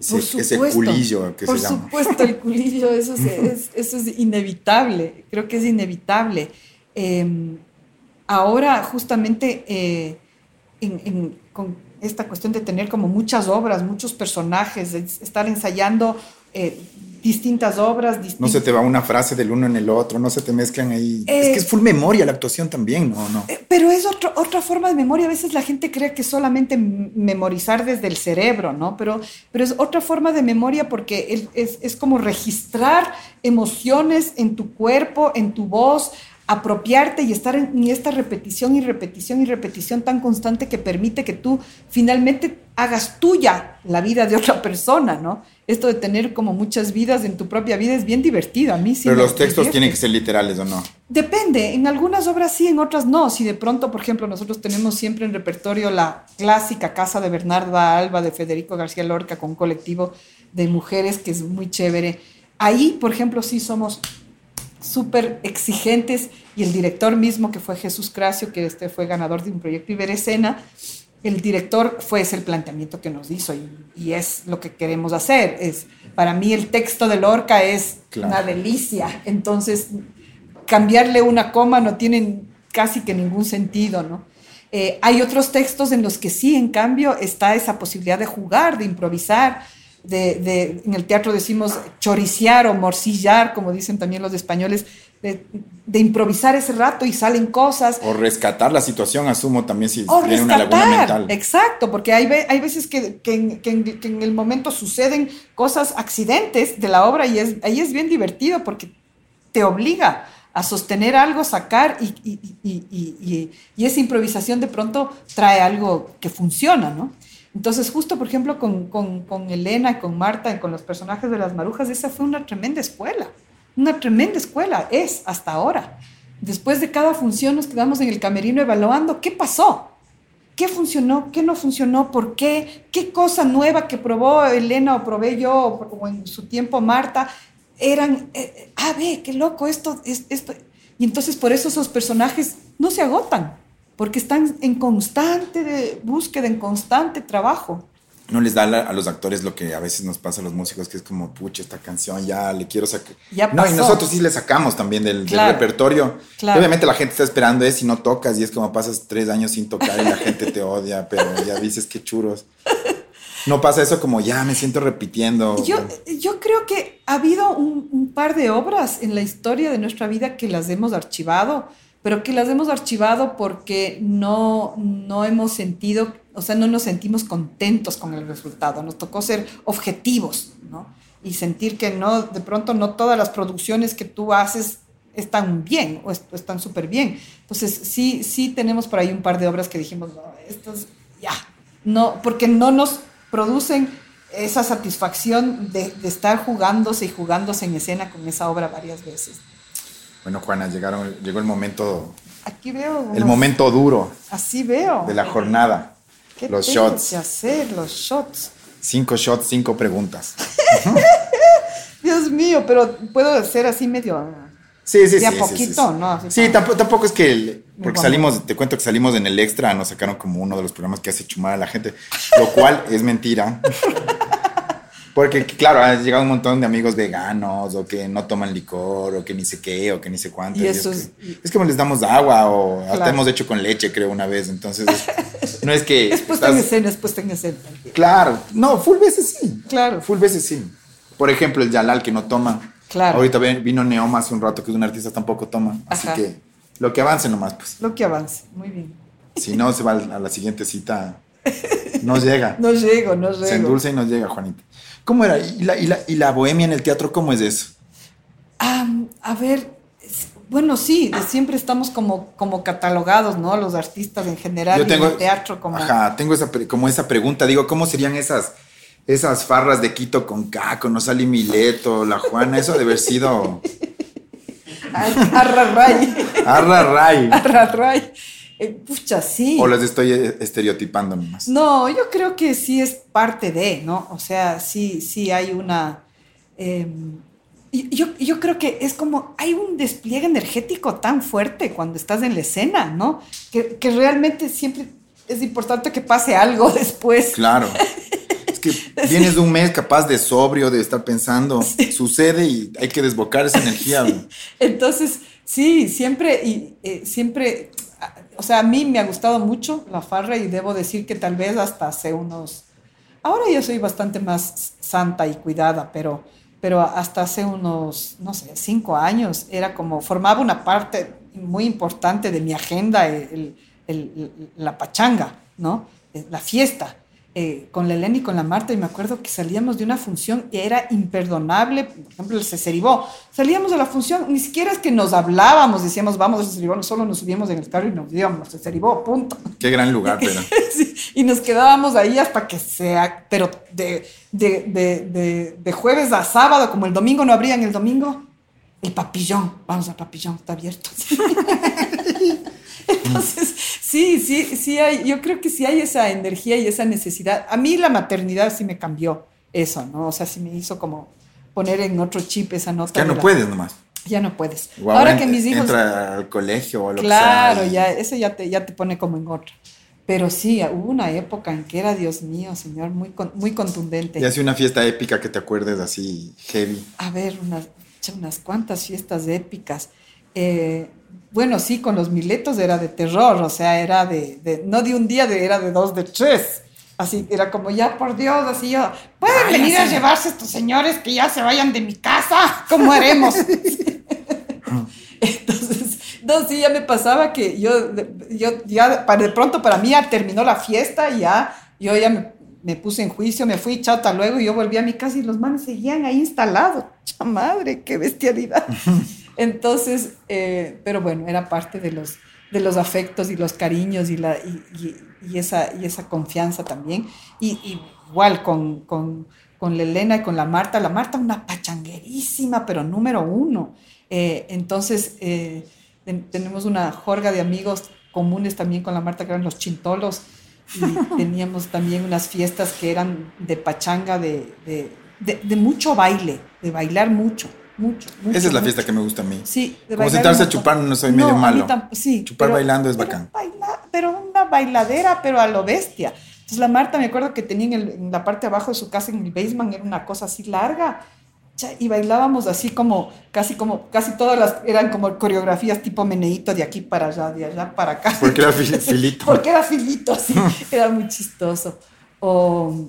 ese, ese, culillo que se llama. Por supuesto, el culillo, eso es, es, eso es inevitable, creo que es inevitable. Eh, ahora, justamente, eh, en, en, con esta cuestión de tener como muchas obras, muchos personajes, estar ensayando eh, distintas obras. No se te va una frase del uno en el otro, no se te mezclan ahí. Eh, es que es full memoria la actuación también, ¿no? no. Eh, pero es otro, otra forma de memoria. A veces la gente cree que solamente memorizar desde el cerebro, ¿no? Pero, pero es otra forma de memoria porque es, es como registrar emociones en tu cuerpo, en tu voz apropiarte y estar en esta repetición y repetición y repetición tan constante que permite que tú finalmente hagas tuya la vida de otra persona, ¿no? Esto de tener como muchas vidas en tu propia vida es bien divertido, a mí sí. Pero los textos tienen que ser literales o no. Depende, en algunas obras sí, en otras no. Si de pronto, por ejemplo, nosotros tenemos siempre en repertorio la clásica Casa de Bernarda Alba de Federico García Lorca con un colectivo de mujeres que es muy chévere. Ahí, por ejemplo, sí somos súper exigentes y el director mismo, que fue Jesús Cracio, que este fue ganador de un proyecto Iberescena, el director fue ese el planteamiento que nos hizo y, y, es lo que queremos hacer. Es, para mí el texto de Lorca es claro. una delicia, entonces cambiarle una coma no tiene casi que ningún sentido, ¿no? Eh, hay otros textos en los que sí, en cambio, está esa posibilidad de jugar, de improvisar, de, de, en el teatro decimos choriciar o morcillar, como dicen también los españoles, de, de, improvisar ese rato y salen cosas. O rescatar la situación, asumo también si o tiene rescatar, una laguna mental. Exacto, porque hay, hay veces que, que, que, en, que, en, el momento suceden cosas, accidentes de la obra y es, ahí es bien divertido porque te obliga a sostener algo, sacar y, y, y, y esa improvisación de pronto trae algo que funciona, ¿no? Entonces, justo, por ejemplo, con, con, con Elena, con Marta, con los personajes de las marujas, esa fue una tremenda escuela, una tremenda escuela, es hasta ahora. Después de cada función nos quedamos en el camerino evaluando qué pasó, qué funcionó, qué no funcionó, por qué, qué cosa nueva que probó Elena o probé yo o, en su tiempo Marta, eran, eh, ah, ve, qué loco esto, esto. Y entonces por eso esos personajes no se agotan, porque están en constante búsqueda, en constante trabajo. No les da a los actores lo que a veces nos pasa a los músicos, que es como, pucha, esta canción ya le quiero sacar. Ya no, y nosotros sí le sacamos también del, claro. del repertorio. Claro. Obviamente la gente está esperando es si no tocas y es como pasas tres años sin tocar y la gente te odia, pero ya dices que churos. No pasa eso como ya me siento repitiendo. Yo, yo creo que ha habido un, un par de obras en la historia de nuestra vida que las hemos archivado pero que las hemos archivado porque no, no hemos sentido, o sea, no nos sentimos contentos con el resultado. Nos tocó ser objetivos, ¿no? Y sentir que no, de pronto no todas las producciones que tú haces están bien o están súper bien. Entonces, sí, sí tenemos por ahí un par de obras que dijimos, no, estas ya, no, porque no nos producen esa satisfacción de, de estar jugándose y jugándose en escena con esa obra varias veces. Bueno, Juana, llegaron, llegó el momento. Aquí veo. El momento duro. Así veo. De la jornada. ¿Qué los shots. que hacer? Los shots. Cinco shots, cinco preguntas. Dios mío, pero puedo hacer así medio. Sí, sí, sí. De a sí, poquito, sí, sí. ¿no? Así Sí, tampoco, tampoco es que. el- porque salimos, te cuento que salimos en el extra, nos sacaron como uno de los programas que hace chumar a la gente, lo cual es mentira. Porque, claro, ha llegado un montón de amigos veganos, o que no toman licor, o que ni sé qué, o que ni sé cuánto. Y eso es, que, es como les damos agua, o hasta Claro. hemos hecho con leche, creo, una vez. Entonces, es- no es que. Es puesta en escena, es puesta en escena. Claro, no, full veces sí. Claro. Full veces sí. Por ejemplo, el Yalal que no toma. Claro. Ahorita vino Neoma hace un rato, que es un artista tampoco toma. Así Ajá. que lo que avance nomás, pues. Lo que avance. Muy bien. Si no, se va a la siguiente cita. No llega. No llego, no Se llego. endulza y no llega, Juanita. ¿Cómo era? ¿Y la, y la- y la bohemia en el teatro, cómo es eso? Ah, a ver, bueno, sí, de siempre estamos como, como catalogados, ¿no? Los artistas en general y en el teatro como... Ajá, tengo esa, como esa pregunta. Digo, ¿cómo serían esas, esas farras de Quito con Caco, no Sali Mileto, la Juana? Eso debe haber sido Arrarray. arrarray. Arrarray. Eh, pucha, sí. O las estoy eh, estereotipando nomás. No, yo creo que sí es parte de, ¿no? O sea, sí, sí hay una... eh, yo, yo creo que es como, hay un despliegue energético tan fuerte cuando estás en la escena, ¿no? Que, que realmente siempre es importante que pase algo después. Claro. Es que vienes de un mes capaz de sobrio, de estar pensando, sucede y hay que desbocar esa energía. güey. Entonces, sí, siempre, y eh, siempre, o sea, a mí me ha gustado mucho la farra y debo decir que tal vez hasta hace unos, ahora yo soy bastante más santa y cuidada, pero, pero hasta hace unos, no sé, cinco años era como, formaba una parte muy importante de mi agenda el- la pachanga, ¿no? La fiesta. Eh, con la Elena y con la Marta, y me acuerdo que salíamos de una función y era imperdonable, por ejemplo, el Ceceribó. Salíamos de la función, ni siquiera es que nos hablábamos, decíamos, vamos al Ceceribó, solo nos subíamos en el carro y nos íbamos al Ceceribó, punto. Qué gran lugar, pero. Sí, y nos quedábamos ahí hasta que sea, pero de, de, de, de, de jueves a sábado, como el domingo no abrían el domingo, el papillón, vamos al papillón, está abierto. Entonces, sí, sí, sí hay, yo creo que sí hay esa energía y esa necesidad. A mí la maternidad sí me cambió eso, ¿no? O sea, sí me hizo como poner en otro chip esa nota. Ya no la- puedes nomás. Ya no puedes. Ahora que mis hijos... Entra al colegio o lo Claro, que sea. y- ya, eso ya te, ya te pone como en otra. Pero sí, hubo una época en que era, Dios mío, señor, muy, muy contundente. Y hace una fiesta épica que te acuerdes así, heavy. A ver, unas, unas cuantas fiestas épicas. Eh, bueno, sí, con los miletos era de terror, o sea, era de, de- no de un día, de, era de dos, de tres. Así, era como, ya por Dios, así yo, pueden venir a llevarse estos señores que ya se vayan de mi casa, ¿cómo haremos? Entonces, no, sí, ya me pasaba que yo, yo ya, para, de pronto para mí ya terminó la fiesta y ya, yo ya me, me puse en juicio, me fui, chata luego y yo volví a mi casa y los manes seguían ahí instalados. ¡Cha madre, qué bestialidad! Entonces, eh, pero bueno, era parte de los, de los afectos y los cariños y, la, y, y- y esa, y esa confianza también. Y, igual con, con, con la Elena y con la Marta. La Marta una pachanguerísima, pero número uno. Eh, entonces, eh, ten- tenemos una jorga de amigos comunes también con la Marta, que eran los chintolos. Y teníamos también unas fiestas que eran de pachanga, de, de, de- de mucho baile, de bailar mucho, mucho. mucho, Esa es la mucho. fiesta que me gusta a mí. Sí, de Como sentarse a chupar, no soy medio malo. sí, Chupar bailando es pero bacán. baila- pero una bailadera, pero a lo bestia. Entonces la Marta, me acuerdo que tenía en, el- en la parte de abajo de su casa, en el basement, era una cosa así larga. Y bailábamos así como, casi como, casi todas las, eran como coreografías tipo meneíto de aquí para allá, de allá para acá. Porque era fil- filito. Porque era filito, sí, era muy chistoso. O,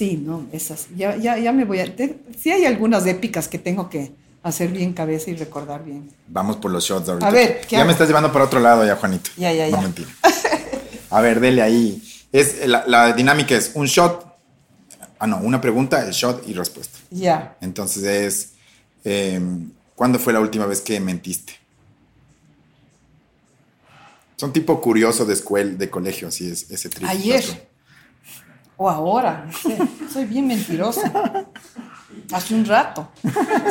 sí, no, esas. Ya, ya, ya me voy a. te- sí, hay algunas épicas que tengo que hacer bien cabeza y recordar bien. Vamos por los shots ahorita. A ver, ¿qué Ya hago? me estás llevando para otro lado ya, Juanito. Ya, ya, No, ya. mentira. A ver, dele ahí. Es, la, la dinámica es un shot. Ah, no, una pregunta, el shot y respuesta. Ya. Entonces es, eh, ¿cuándo fue la última vez que mentiste? Son tipo curioso de escuela, de colegio, así es, ese trip. Ayer. O ahora, no sé. Soy bien mentirosa. Hace un rato.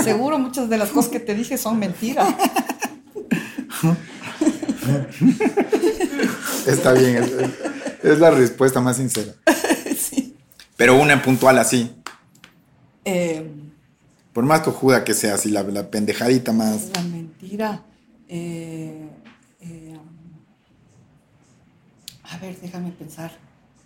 Seguro muchas de las cosas que te dije son mentiras. Está bien, es, es la respuesta más sincera. Sí. Pero una en puntual así, Eh, por más cojuda que sea, así la, la pendejadita más. la mentira. eh, eh, a ver, déjame pensar.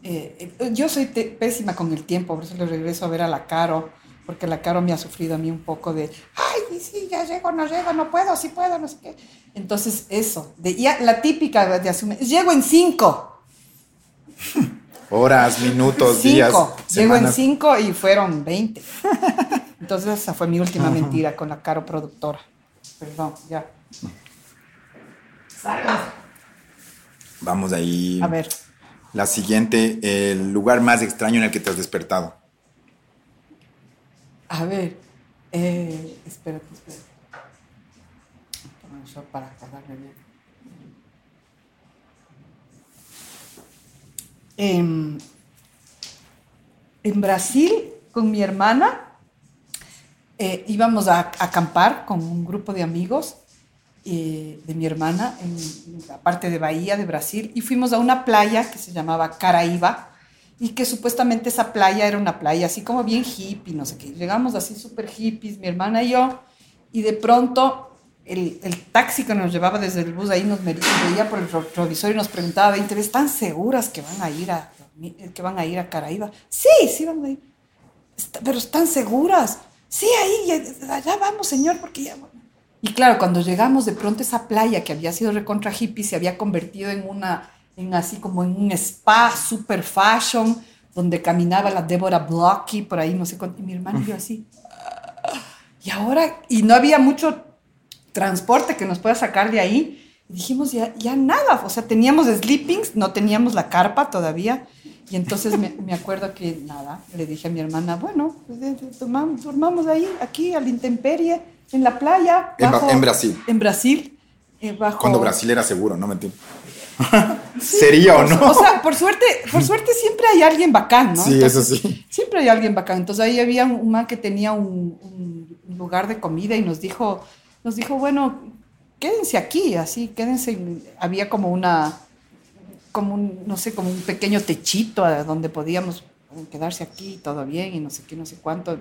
Eh, yo soy pésima con el tiempo, por eso le regreso a ver a la Caro, porque la Caro me ha sufrido a mí un poco de, ay, sí, ya llego, no llego, no puedo, sí puedo, no sé qué. Entonces, eso, de, ya, la típica de asumir, llego en cinco. Horas, minutos, días. Llego en cinco y fueron 20. Entonces esa fue mi última mentira con la caro productora. Perdón, ya. Vamos ahí. A ver, La siguiente, el lugar más extraño en el que te has despertado. a ver. Eh, espérate, espérate. Toma para acordarme bien. Em, en Brasil, con mi hermana, eh, íbamos a, a acampar con un grupo de amigos eh, de mi hermana en, la parte de Bahía de Brasil y fuimos a una playa que se llamaba Caraíba y que supuestamente esa playa era una playa así como bien hippie, no sé qué. Llegamos así súper hippies, mi hermana y yo, y de pronto el, el taxi que nos llevaba desde el bus ahí nos veía por el ro- retrovisor y nos preguntaba 20 veces, ¿están seguras que van a ir a, que van a, ir a Caraíba? Sí, sí, vamos a ir. "Está- pero están seguras. Sí, ahí, allá vamos, señor, porque ya... Y claro, cuando llegamos, de pronto esa playa que había sido recontra hippie se había convertido en una, en así como en un spa super fashion, donde caminaba la Débora Blocky por ahí, no sé cuánto. Y mi hermano y yo así. Y ahora, y no había mucho transporte que nos pueda sacar de ahí. Y dijimos, ya, ya nada, o sea, teníamos sleepings, no teníamos la carpa todavía. Y entonces me, me acuerdo que nada, le dije a mi hermana, bueno, pues, eh, eh, tomamos, dormamos ahí, aquí, a la intemperie, en la playa. En Brasil. En Brasil. eh, bajo, Cuando Brasil era seguro, no mentira. ¿Sería o no? O sea, por suerte, por suerte siempre hay alguien bacán, ¿no? sí, Entonces, eso sí. Siempre hay alguien bacán. Entonces ahí había un man que tenía un, un- un lugar de comida y nos dijo, nos dijo, bueno, quédense aquí, así, quédense. en- Había como una, como un, no sé, como un pequeño techito a donde podíamos quedarse aquí, todo bien y no sé qué, no sé cuánto.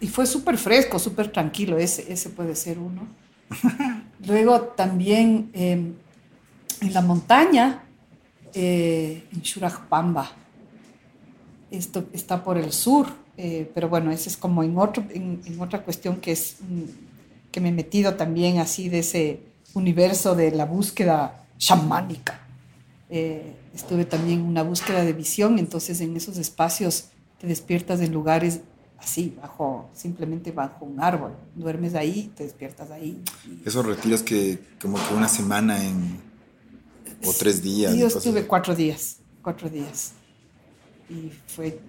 Y fue súper fresco, súper tranquilo, ese, ese puede ser uno. Luego también eh, en la montaña, eh, en Shurajpamba. Esto está por el sur, eh, pero bueno, ese es como en, otro, en otra cuestión que es mm, que me he metido también así de ese universo de la búsqueda chamánica. Eh, estuve también en una búsqueda de visión, entonces en esos espacios te despiertas en lugares así, bajo, simplemente bajo un árbol. Duermes ahí, te despiertas ahí. Esos retiros que como que una semana en... o tres días. Yo estuve cuatro días, cuatro días. Y fue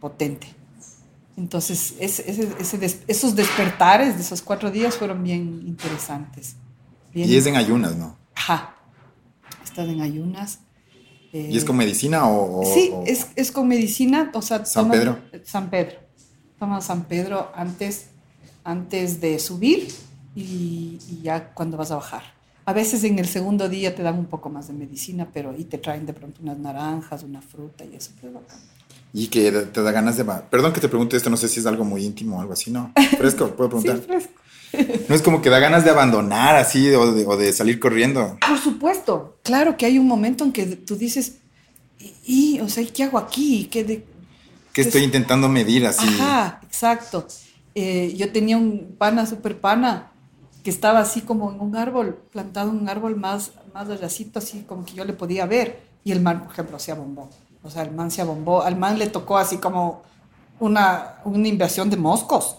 potente. Entonces, ese- ese- ese esos despertares de esos cuatro días fueron bien interesantes. Bien- Y es en ayunas, ¿no? Ajá. Estado en ayunas. eh, ¿Y es con medicina o...? o- Sí, o- es, es con medicina, o sea, ¿San Pedro? San Pedro. Toma San Pedro antes, antes de subir y, y ya cuando vas a bajar. A veces en el segundo día te dan un poco más de medicina, pero y te traen de pronto unas naranjas, una fruta y eso. Pero bacán. Y que te da ganas de... Perdón que te pregunte esto, no sé si es algo muy íntimo o algo así, ¿no? Fresco, puedo Sí, preguntar. fresco. No es como que da ganas de abandonar así o de, o de salir corriendo. Por supuesto. Claro que hay un momento en que tú dices, y, y, o sea, ¿qué hago aquí? ¿Qué de, Que estoy intentando medir así. Ajá, exacto. Eh, yo tenía un pana, super pana, que estaba así como en un árbol, plantado en un árbol más, más allacito, así como que yo le podía ver. Y el man, por ejemplo, se abombó. O sea, el man se abombó. Al man le tocó así como una, una invasión de moscos.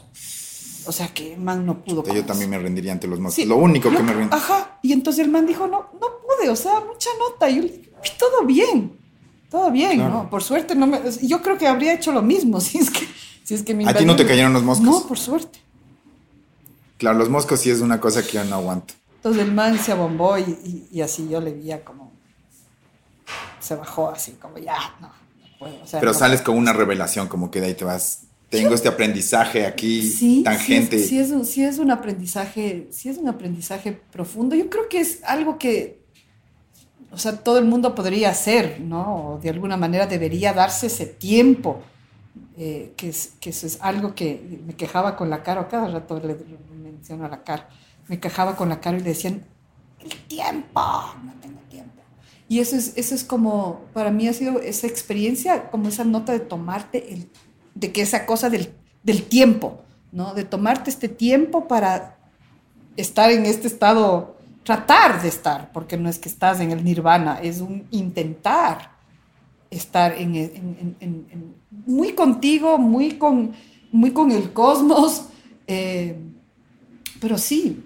O sea, que el man no pudo. Yo también me rendiría ante los moscos. Sí, Lo único que yo- me rindo. Ajá. Y entonces el man dijo, no, no pude, o sea, mucha nota. Y yo le dije, "Uy, todo bien, todo bien, Claro. ¿no? Por suerte, no me, yo creo que habría hecho lo mismo si es que, si es que me ¿A ti no te cayeron los moscos? No, por suerte. Claro, los moscos sí es una cosa que yo no aguanto. Entonces el man se abombó y, y- y así yo le veía como, se bajó así, como ya, no, no puedo. O sea, Pero no- sales con una revelación, como que de ahí te vas. Tengo este aprendizaje aquí, Sí, tangente. Sí es, sí es un, sí es un aprendizaje, sí es un aprendizaje profundo. Yo creo que es algo que, o sea, todo el mundo podría hacer, ¿no? O de alguna manera debería darse ese tiempo. eh, que, que eso es algo que me quejaba con la cara, cada rato le, le menciono a la cara. me quejaba con la cara y le decían, el tiempo, no tengo tiempo. Y eso es, eso es como, para mí ha sido esa experiencia, como esa nota de tomarte, el, de que esa cosa del, del tiempo, ¿no? De tomarte este tiempo para estar en este estado, tratar de estar, porque no es que estás en el nirvana, es un intentar estar en, en, en, muy contigo, muy con, muy con el cosmos, eh, pero sí,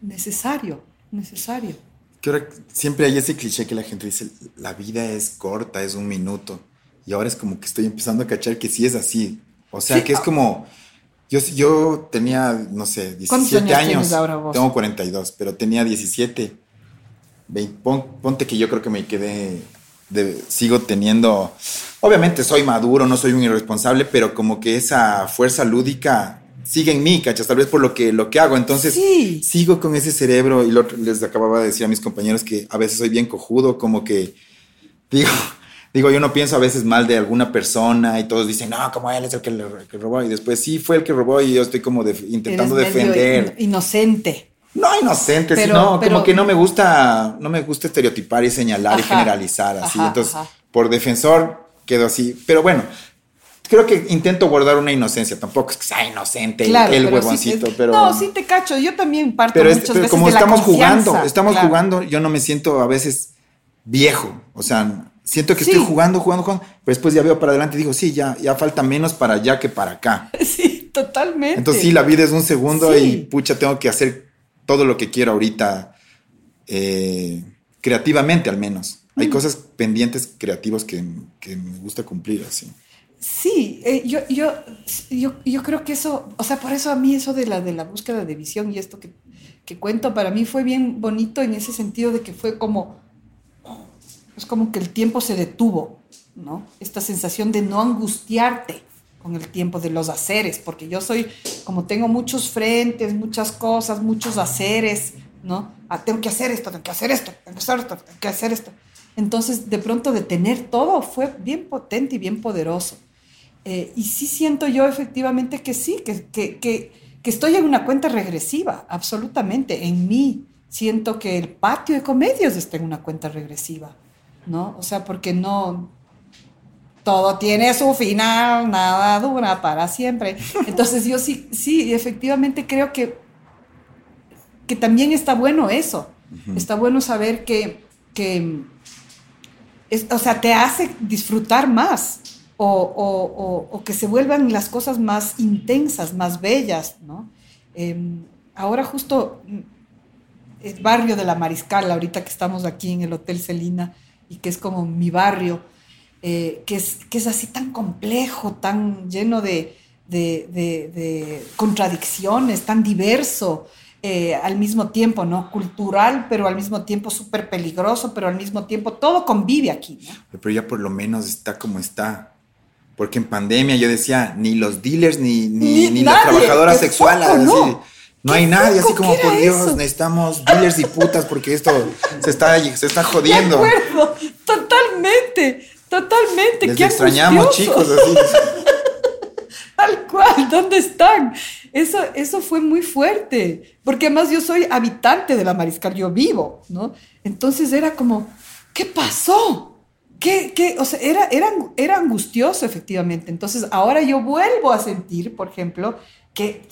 necesario, necesario. Que siempre hay ese cliché que la gente dice, la vida es corta, es un minuto. Y ahora es como que estoy empezando a cachar que sí es así. O sea, que es como... Yo, yo tenía, no sé, 17 años. Ahora vos? Tengo 42, pero tenía 17. ponte que yo creo que me quedé sigo teniendo, obviamente soy maduro, no soy un irresponsable, pero como que esa fuerza lúdica sigue en mí, ¿cachas? Tal vez por lo que, lo que hago. Entonces, sigo con ese cerebro y lo, les acababa de decir a mis compañeros que a veces soy bien cojudo, como que digo, digo, yo no pienso a veces mal de alguna persona y todos dicen, no, como él es el que, que robó y después sí fue el que robó y yo estoy como intentando defender. Inocente. No inocente, sino como que no me gusta, no me gusta estereotipar y señalar y generalizar así. Entonces, por defensor quedo así. Pero bueno, creo que intento guardar una inocencia. Tampoco es que sea inocente el huevoncito, pero. No, sí te cacho. Yo también parto pero muchas veces como estamos jugando, estamos jugando, yo no me siento a veces viejo. O sea, siento que estoy jugando, jugando, jugando. Pero después ya veo para adelante y digo, sí, ya, ya falta menos para allá que para acá. Sí, totalmente. Entonces, sí, la vida es un segundo y pucha, tengo que hacer todo lo que quiero ahorita, eh, creativamente al menos. Hay mm. cosas pendientes creativos que, me gusta cumplir así. Sí, eh, yo, yo, yo, creo que eso, o sea, por eso a mí eso de la, de la búsqueda de visión y esto que, que cuento, para mí fue bien bonito en ese sentido de que fue como, es como que el tiempo se detuvo, ¿no? Esta sensación de no angustiarte con el tiempo de los haceres, porque yo soy, como tengo muchos frentes, muchas cosas, muchos haceres, ¿no? Ah, tengo que hacer esto, tengo que hacer esto, tengo que hacer esto, tengo que hacer esto. Entonces, de pronto, de tener todo fue bien potente y bien poderoso. Eh, y sí siento yo efectivamente que sí, que, que, que, que estoy en una cuenta regresiva, absolutamente. En mí siento que el patio de comedios está en una cuenta regresiva, ¿no? O sea, porque no, todo tiene su final, nada dura para siempre. Entonces yo sí, sí, efectivamente creo que, que también está bueno eso. Está bueno saber que, que o sea, te hace disfrutar más o, que se vuelvan las cosas más intensas, más bellas, ¿no? Em, ahora justo mm, el barrio de la Mariscal, ahorita que estamos aquí en el Hotel Celina y que es como mi barrio, eh, que, es, que es así tan complejo, tan lleno de, contradicciones, tan diverso. Eh, al mismo tiempo, ¿no? Cultural, pero al mismo tiempo súper peligroso, pero al mismo tiempo todo convive aquí, Pero ya por lo menos está como está. Porque en pandemia yo decía, ni los dealers, ni, ni, ni, las trabajadoras sexuales, ¿no? No hay nadie, así como, por Dios, necesitamos dealers y putas porque esto se está, se está jodiendo. De acuerdo, totalmente. Totalmente. Les extrañamos, chicos. Así. Tal cual, ¿dónde están? Eso, eso fue muy fuerte, porque además yo soy habitante de la Mariscal, yo vivo, ¿no? Entonces era como, ¿qué pasó? ¿Qué, qué? O sea, era, era, era angustioso efectivamente. Entonces ahora yo vuelvo a sentir, por ejemplo, que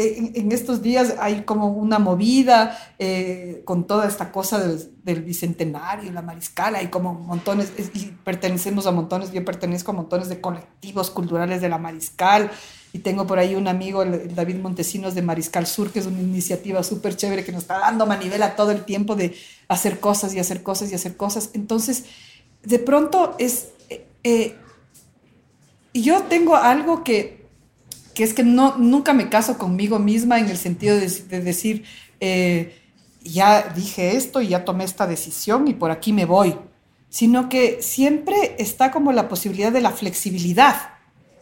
en, estos días hay como una movida eh, con toda esta cosa del, bicentenario, la mariscala, hay como montones, y pertenecemos a montones, yo pertenezco a montones de colectivos culturales de la mariscal, y tengo por ahí un amigo, David Montesinos de Mariscal Sur, que es una iniciativa súper chévere que nos está dando manivela todo el tiempo de hacer cosas y hacer cosas y hacer cosas. Entonces, de pronto es... Eh, yo tengo algo que que es que no, nunca me caso conmigo misma en el sentido de, decir, eh, ya dije esto y ya tomé esta decisión y por aquí me voy, sino que siempre está como la posibilidad de la flexibilidad.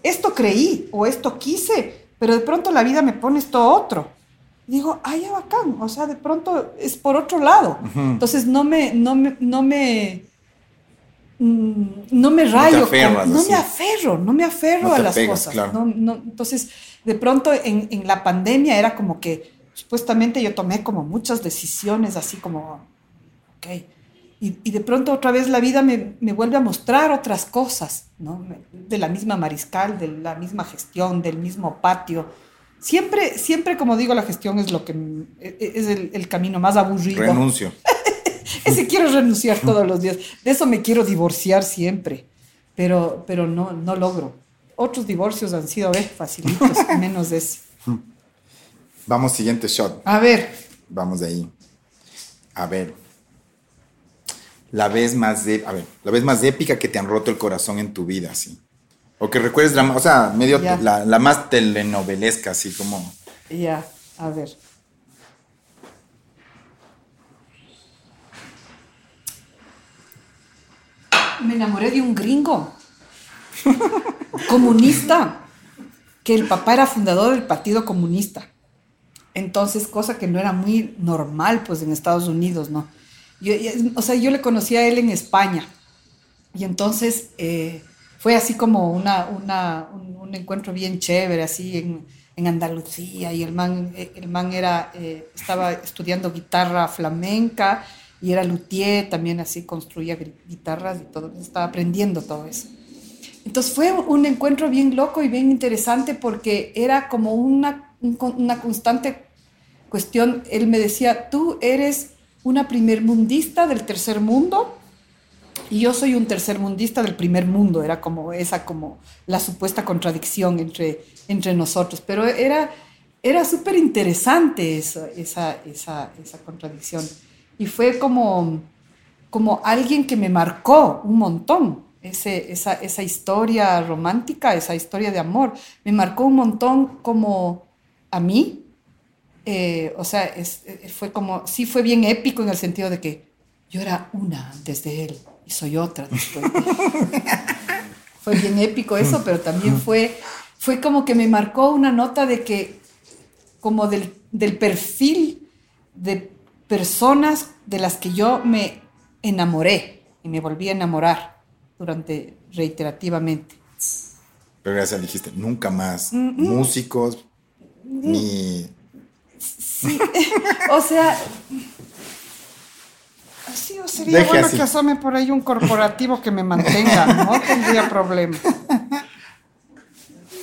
Esto creí o esto quise, pero de pronto la vida me pone esto otro. digo, ay, ya bacán, o sea, de pronto es por otro lado. Entonces no me, no me, no me, no me rayo, no, me aferro, no me aferro a las cosas. entonces, de pronto en, la pandemia era como que supuestamente yo tomé como muchas decisiones así como, ok, y, y de pronto otra vez la vida me, me, vuelve a mostrar otras cosas, ¿no? De la misma mariscal, de la misma gestión, del mismo patio. Siempre, siempre, como digo, la gestión es lo que es el, el camino más aburrido. Renuncio. Ese quiero renunciar todos los días. De eso me quiero divorciar siempre, pero, pero no, no logro. Otros divorcios han sido eh, facilitos, menos ese. Vamos, siguiente shot. A ver. Vamos de ahí. A ver. La vez más de, a ver, la vez más épica que te han roto el corazón en tu vida, sí. O que recuerdes drama, o sea, medio la, la, más telenovelesca, así como. Ya, a ver. Me enamoré de un gringo comunista, que el papá era fundador del Partido Comunista. Entonces, cosa que no era muy normal, pues, en Estados Unidos, ¿no? O sea, yo le conocí a él en España. Y entonces eh, fue así como una, un, encuentro bien chévere, así en, en Andalucía. Y el man, el man era, eh, estaba estudiando guitarra flamenca y era luthier, también así construía guitarras y todo. Estaba aprendiendo todo eso. Entonces fue un encuentro bien loco y bien interesante porque era como una, una constante cuestión. Él me decía, tú eres una primermundista del tercer mundo y yo soy un tercermundista del primer mundo. Era como esa, como la supuesta contradicción entre, entre nosotros. Pero era, era súper interesante esa, esa, esa, esa contradicción. Y fue como, como alguien que me marcó un montón. Ese, esa, esa historia romántica, esa historia de amor, me marcó un montón como a mí, eh, o sea, es, fue como, sí fue bien épico en el sentido de que yo era una antes de él y soy otra después. fue bien épico eso, pero también fue, fue como que me marcó una nota de que, como del, del perfil de personas de las que yo me enamoré y me volví a enamorar durante reiterativamente. Pero gracias, dijiste, nunca más. Mm -mm. Músicos, mm ni Sí, o sea, así o sería Deje bueno así. que asome por ahí un corporativo que me mantenga, no tendría problema.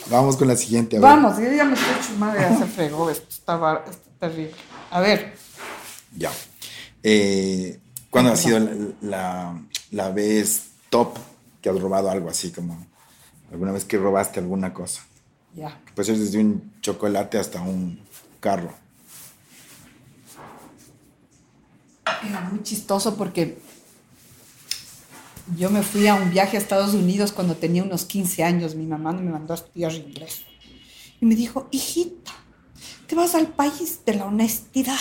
Vamos con la siguiente. a ver. Vamos, yo ya me estoy chumando, ya se fregó, esto está, bar- está terrible. A ver, Ya. Eh, ¿Cuándo ha sido la, la, la vez top que has robado algo así como alguna vez que robaste alguna cosa? ya. Puede ser desde un chocolate hasta un carro. Era muy chistoso porque yo me fui a un viaje a Estados Unidos cuando tenía unos 15 años. Mi mamá me mandó a estudiar inglés. Y me dijo, hijita, te vas al país de la honestidad.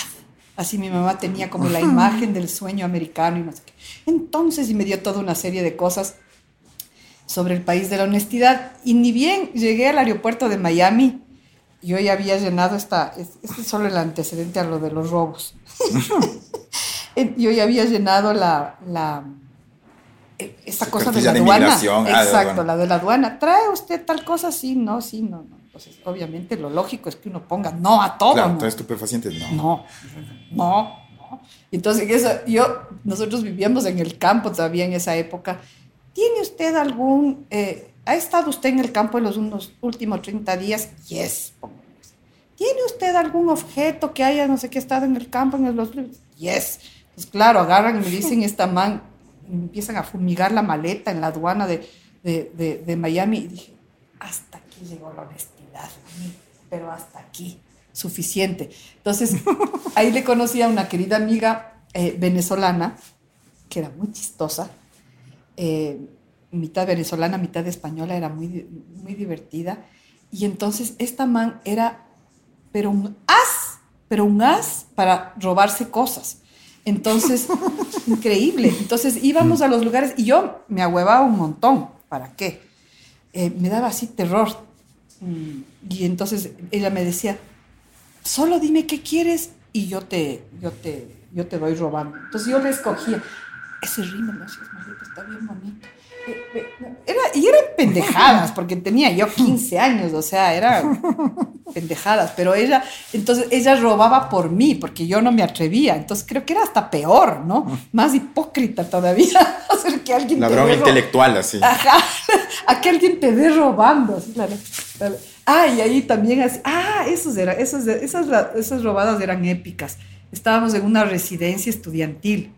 Así mi mamá tenía como la imagen del sueño americano y no sé qué. Entonces, y me dio toda una serie de cosas sobre el país de la honestidad. Y ni bien llegué al aeropuerto de Miami, yo ya había llenado esta, este es solo el antecedente a lo de los robos. yo ya había llenado la, la eh, esta cosa de cartilla la de aduana. Ah, de Exacto, la de la aduana. ¿Trae usted tal cosa? Sí, no, sí, no, no. Entonces, obviamente lo lógico es que uno ponga no a todo. claro, ¿no? ¿traes estupefacientes? No. No, no, no. Entonces, eso, yo, nosotros vivíamos en el campo todavía en esa época. ¿Tiene usted algún, eh, ha estado usted en el campo en los unos últimos 30 días? Yes. ¿Tiene usted algún objeto que haya, no sé qué, estado en el campo en los Yes. Pues claro, agarran y me dicen esta man, empiezan a fumigar la maleta en la aduana de, de, de, de Miami. Y dije, hasta aquí llegó la honestidad, mí, pero hasta aquí, suficiente. Entonces, ahí le conocí a una querida amiga eh, venezolana, que era muy chistosa, eh, mitad venezolana, mitad española, era muy, muy divertida. Y entonces esta man era, pero un as, pero un as para robarse cosas. Entonces, increíble. Entonces íbamos a los lugares y yo me ahuevaba un montón. ¿Para qué? Eh, me daba así terror. Y entonces ella me decía, solo dime qué quieres y yo te, yo te, yo te voy robando. Entonces yo le escogía. Ese rímel, no seas maldito, está bien bonito. Eh, eh, Era, y eran pendejadas, porque tenía yo 15 años, o sea, eran pendejadas, pero ella, entonces ella robaba por mí, porque yo no me atrevía, entonces creo que era hasta peor, ¿no? Más hipócrita todavía, hacer que alguien te Ladrón ro- intelectual, así. Ajá, a que alguien te dé robando. así, la- la- Ah, y ahí también, así, ah, esos eran, esos, esas, esas robadas eran épicas. Estábamos en una residencia estudiantil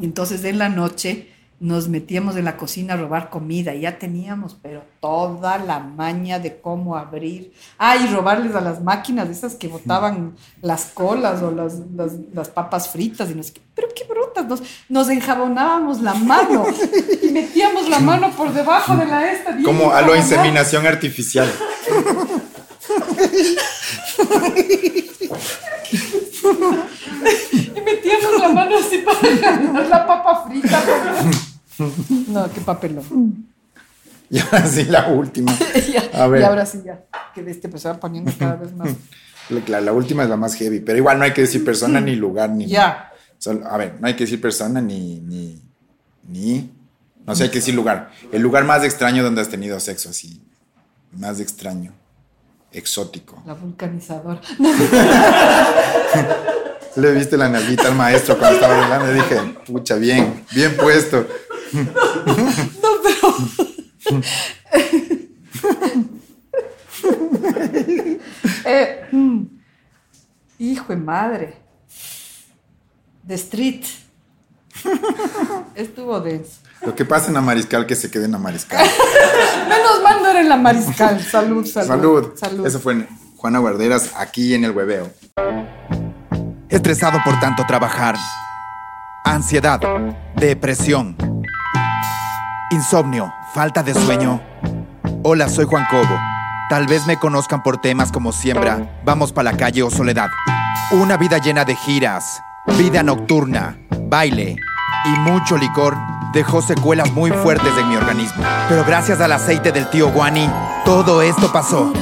entonces en la noche nos metíamos en la cocina a robar comida y ya teníamos, pero toda la maña de cómo abrir. Ah, y robarles a las máquinas esas que botaban las colas o las, las, las papas fritas y no sé qué. Pero qué brutas, nos, nos enjabonábamos la mano y metíamos la mano por debajo de la esta. Como a lo inseminación artificial. Y metíamos la mano así para ganar la papa frita. No, qué papelón. Y ahora sí, la última. Ya, A ver. Y ahora sí, ya. Que de este pues se va poniendo cada vez más. La, la última es la más heavy, pero igual no hay que decir persona ni lugar ni. Ya. Solo- a ver, no hay que decir persona ni. ni. ni. No sé, hay que decir lugar. El lugar más extraño donde has tenido sexo, así. Más extraño. Exótico. La vulcanizadora. Le viste la nalguita al maestro cuando estaba hablando y dije, pucha, bien, bien puesto. No, pero. Eh, mm, hijo de madre. The Street. Estuvo denso. Lo que pasa en la mariscal, que se quede en la mariscal. Menos mal no era en la mariscal. Salud, salud. Salud. Salud. Eso fue en Juana Guarderas, aquí en el hueveo. Estresado por tanto trabajar. Ansiedad. Depresión. Insomnio. Falta de sueño. Hola, soy Juan Cobo. Tal vez me conozcan por temas como Siembra, Vamos pa' la calle o Soledad. Una vida llena de giras, vida nocturna, baile y mucho licor dejó secuelas muy fuertes en mi organismo. Pero gracias al aceite del tío Guani, todo esto pasó.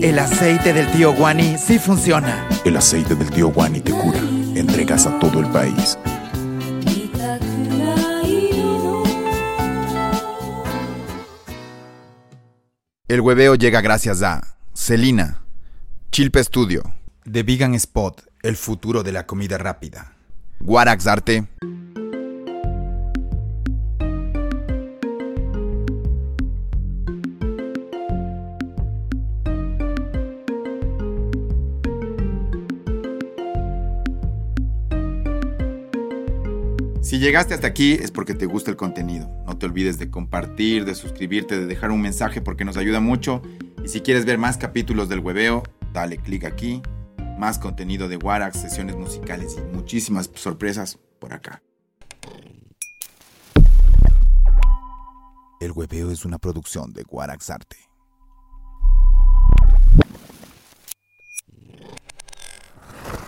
El aceite del tío Guani sí funciona. El aceite del tío Guani te cura. Entregas a todo el país. El hueveo llega gracias a Celina, Chilpe Studio, The Vegan Spot, el futuro de la comida rápida, Warax Arte, Si llegaste hasta aquí es porque te gusta el contenido. No te olvides de compartir, de suscribirte, de dejar un mensaje porque nos ayuda mucho. Y si quieres ver más capítulos del hueveo, dale clic aquí. Más contenido de Warax, sesiones musicales y muchísimas sorpresas por acá. El hueveo es una producción de Warax Arte.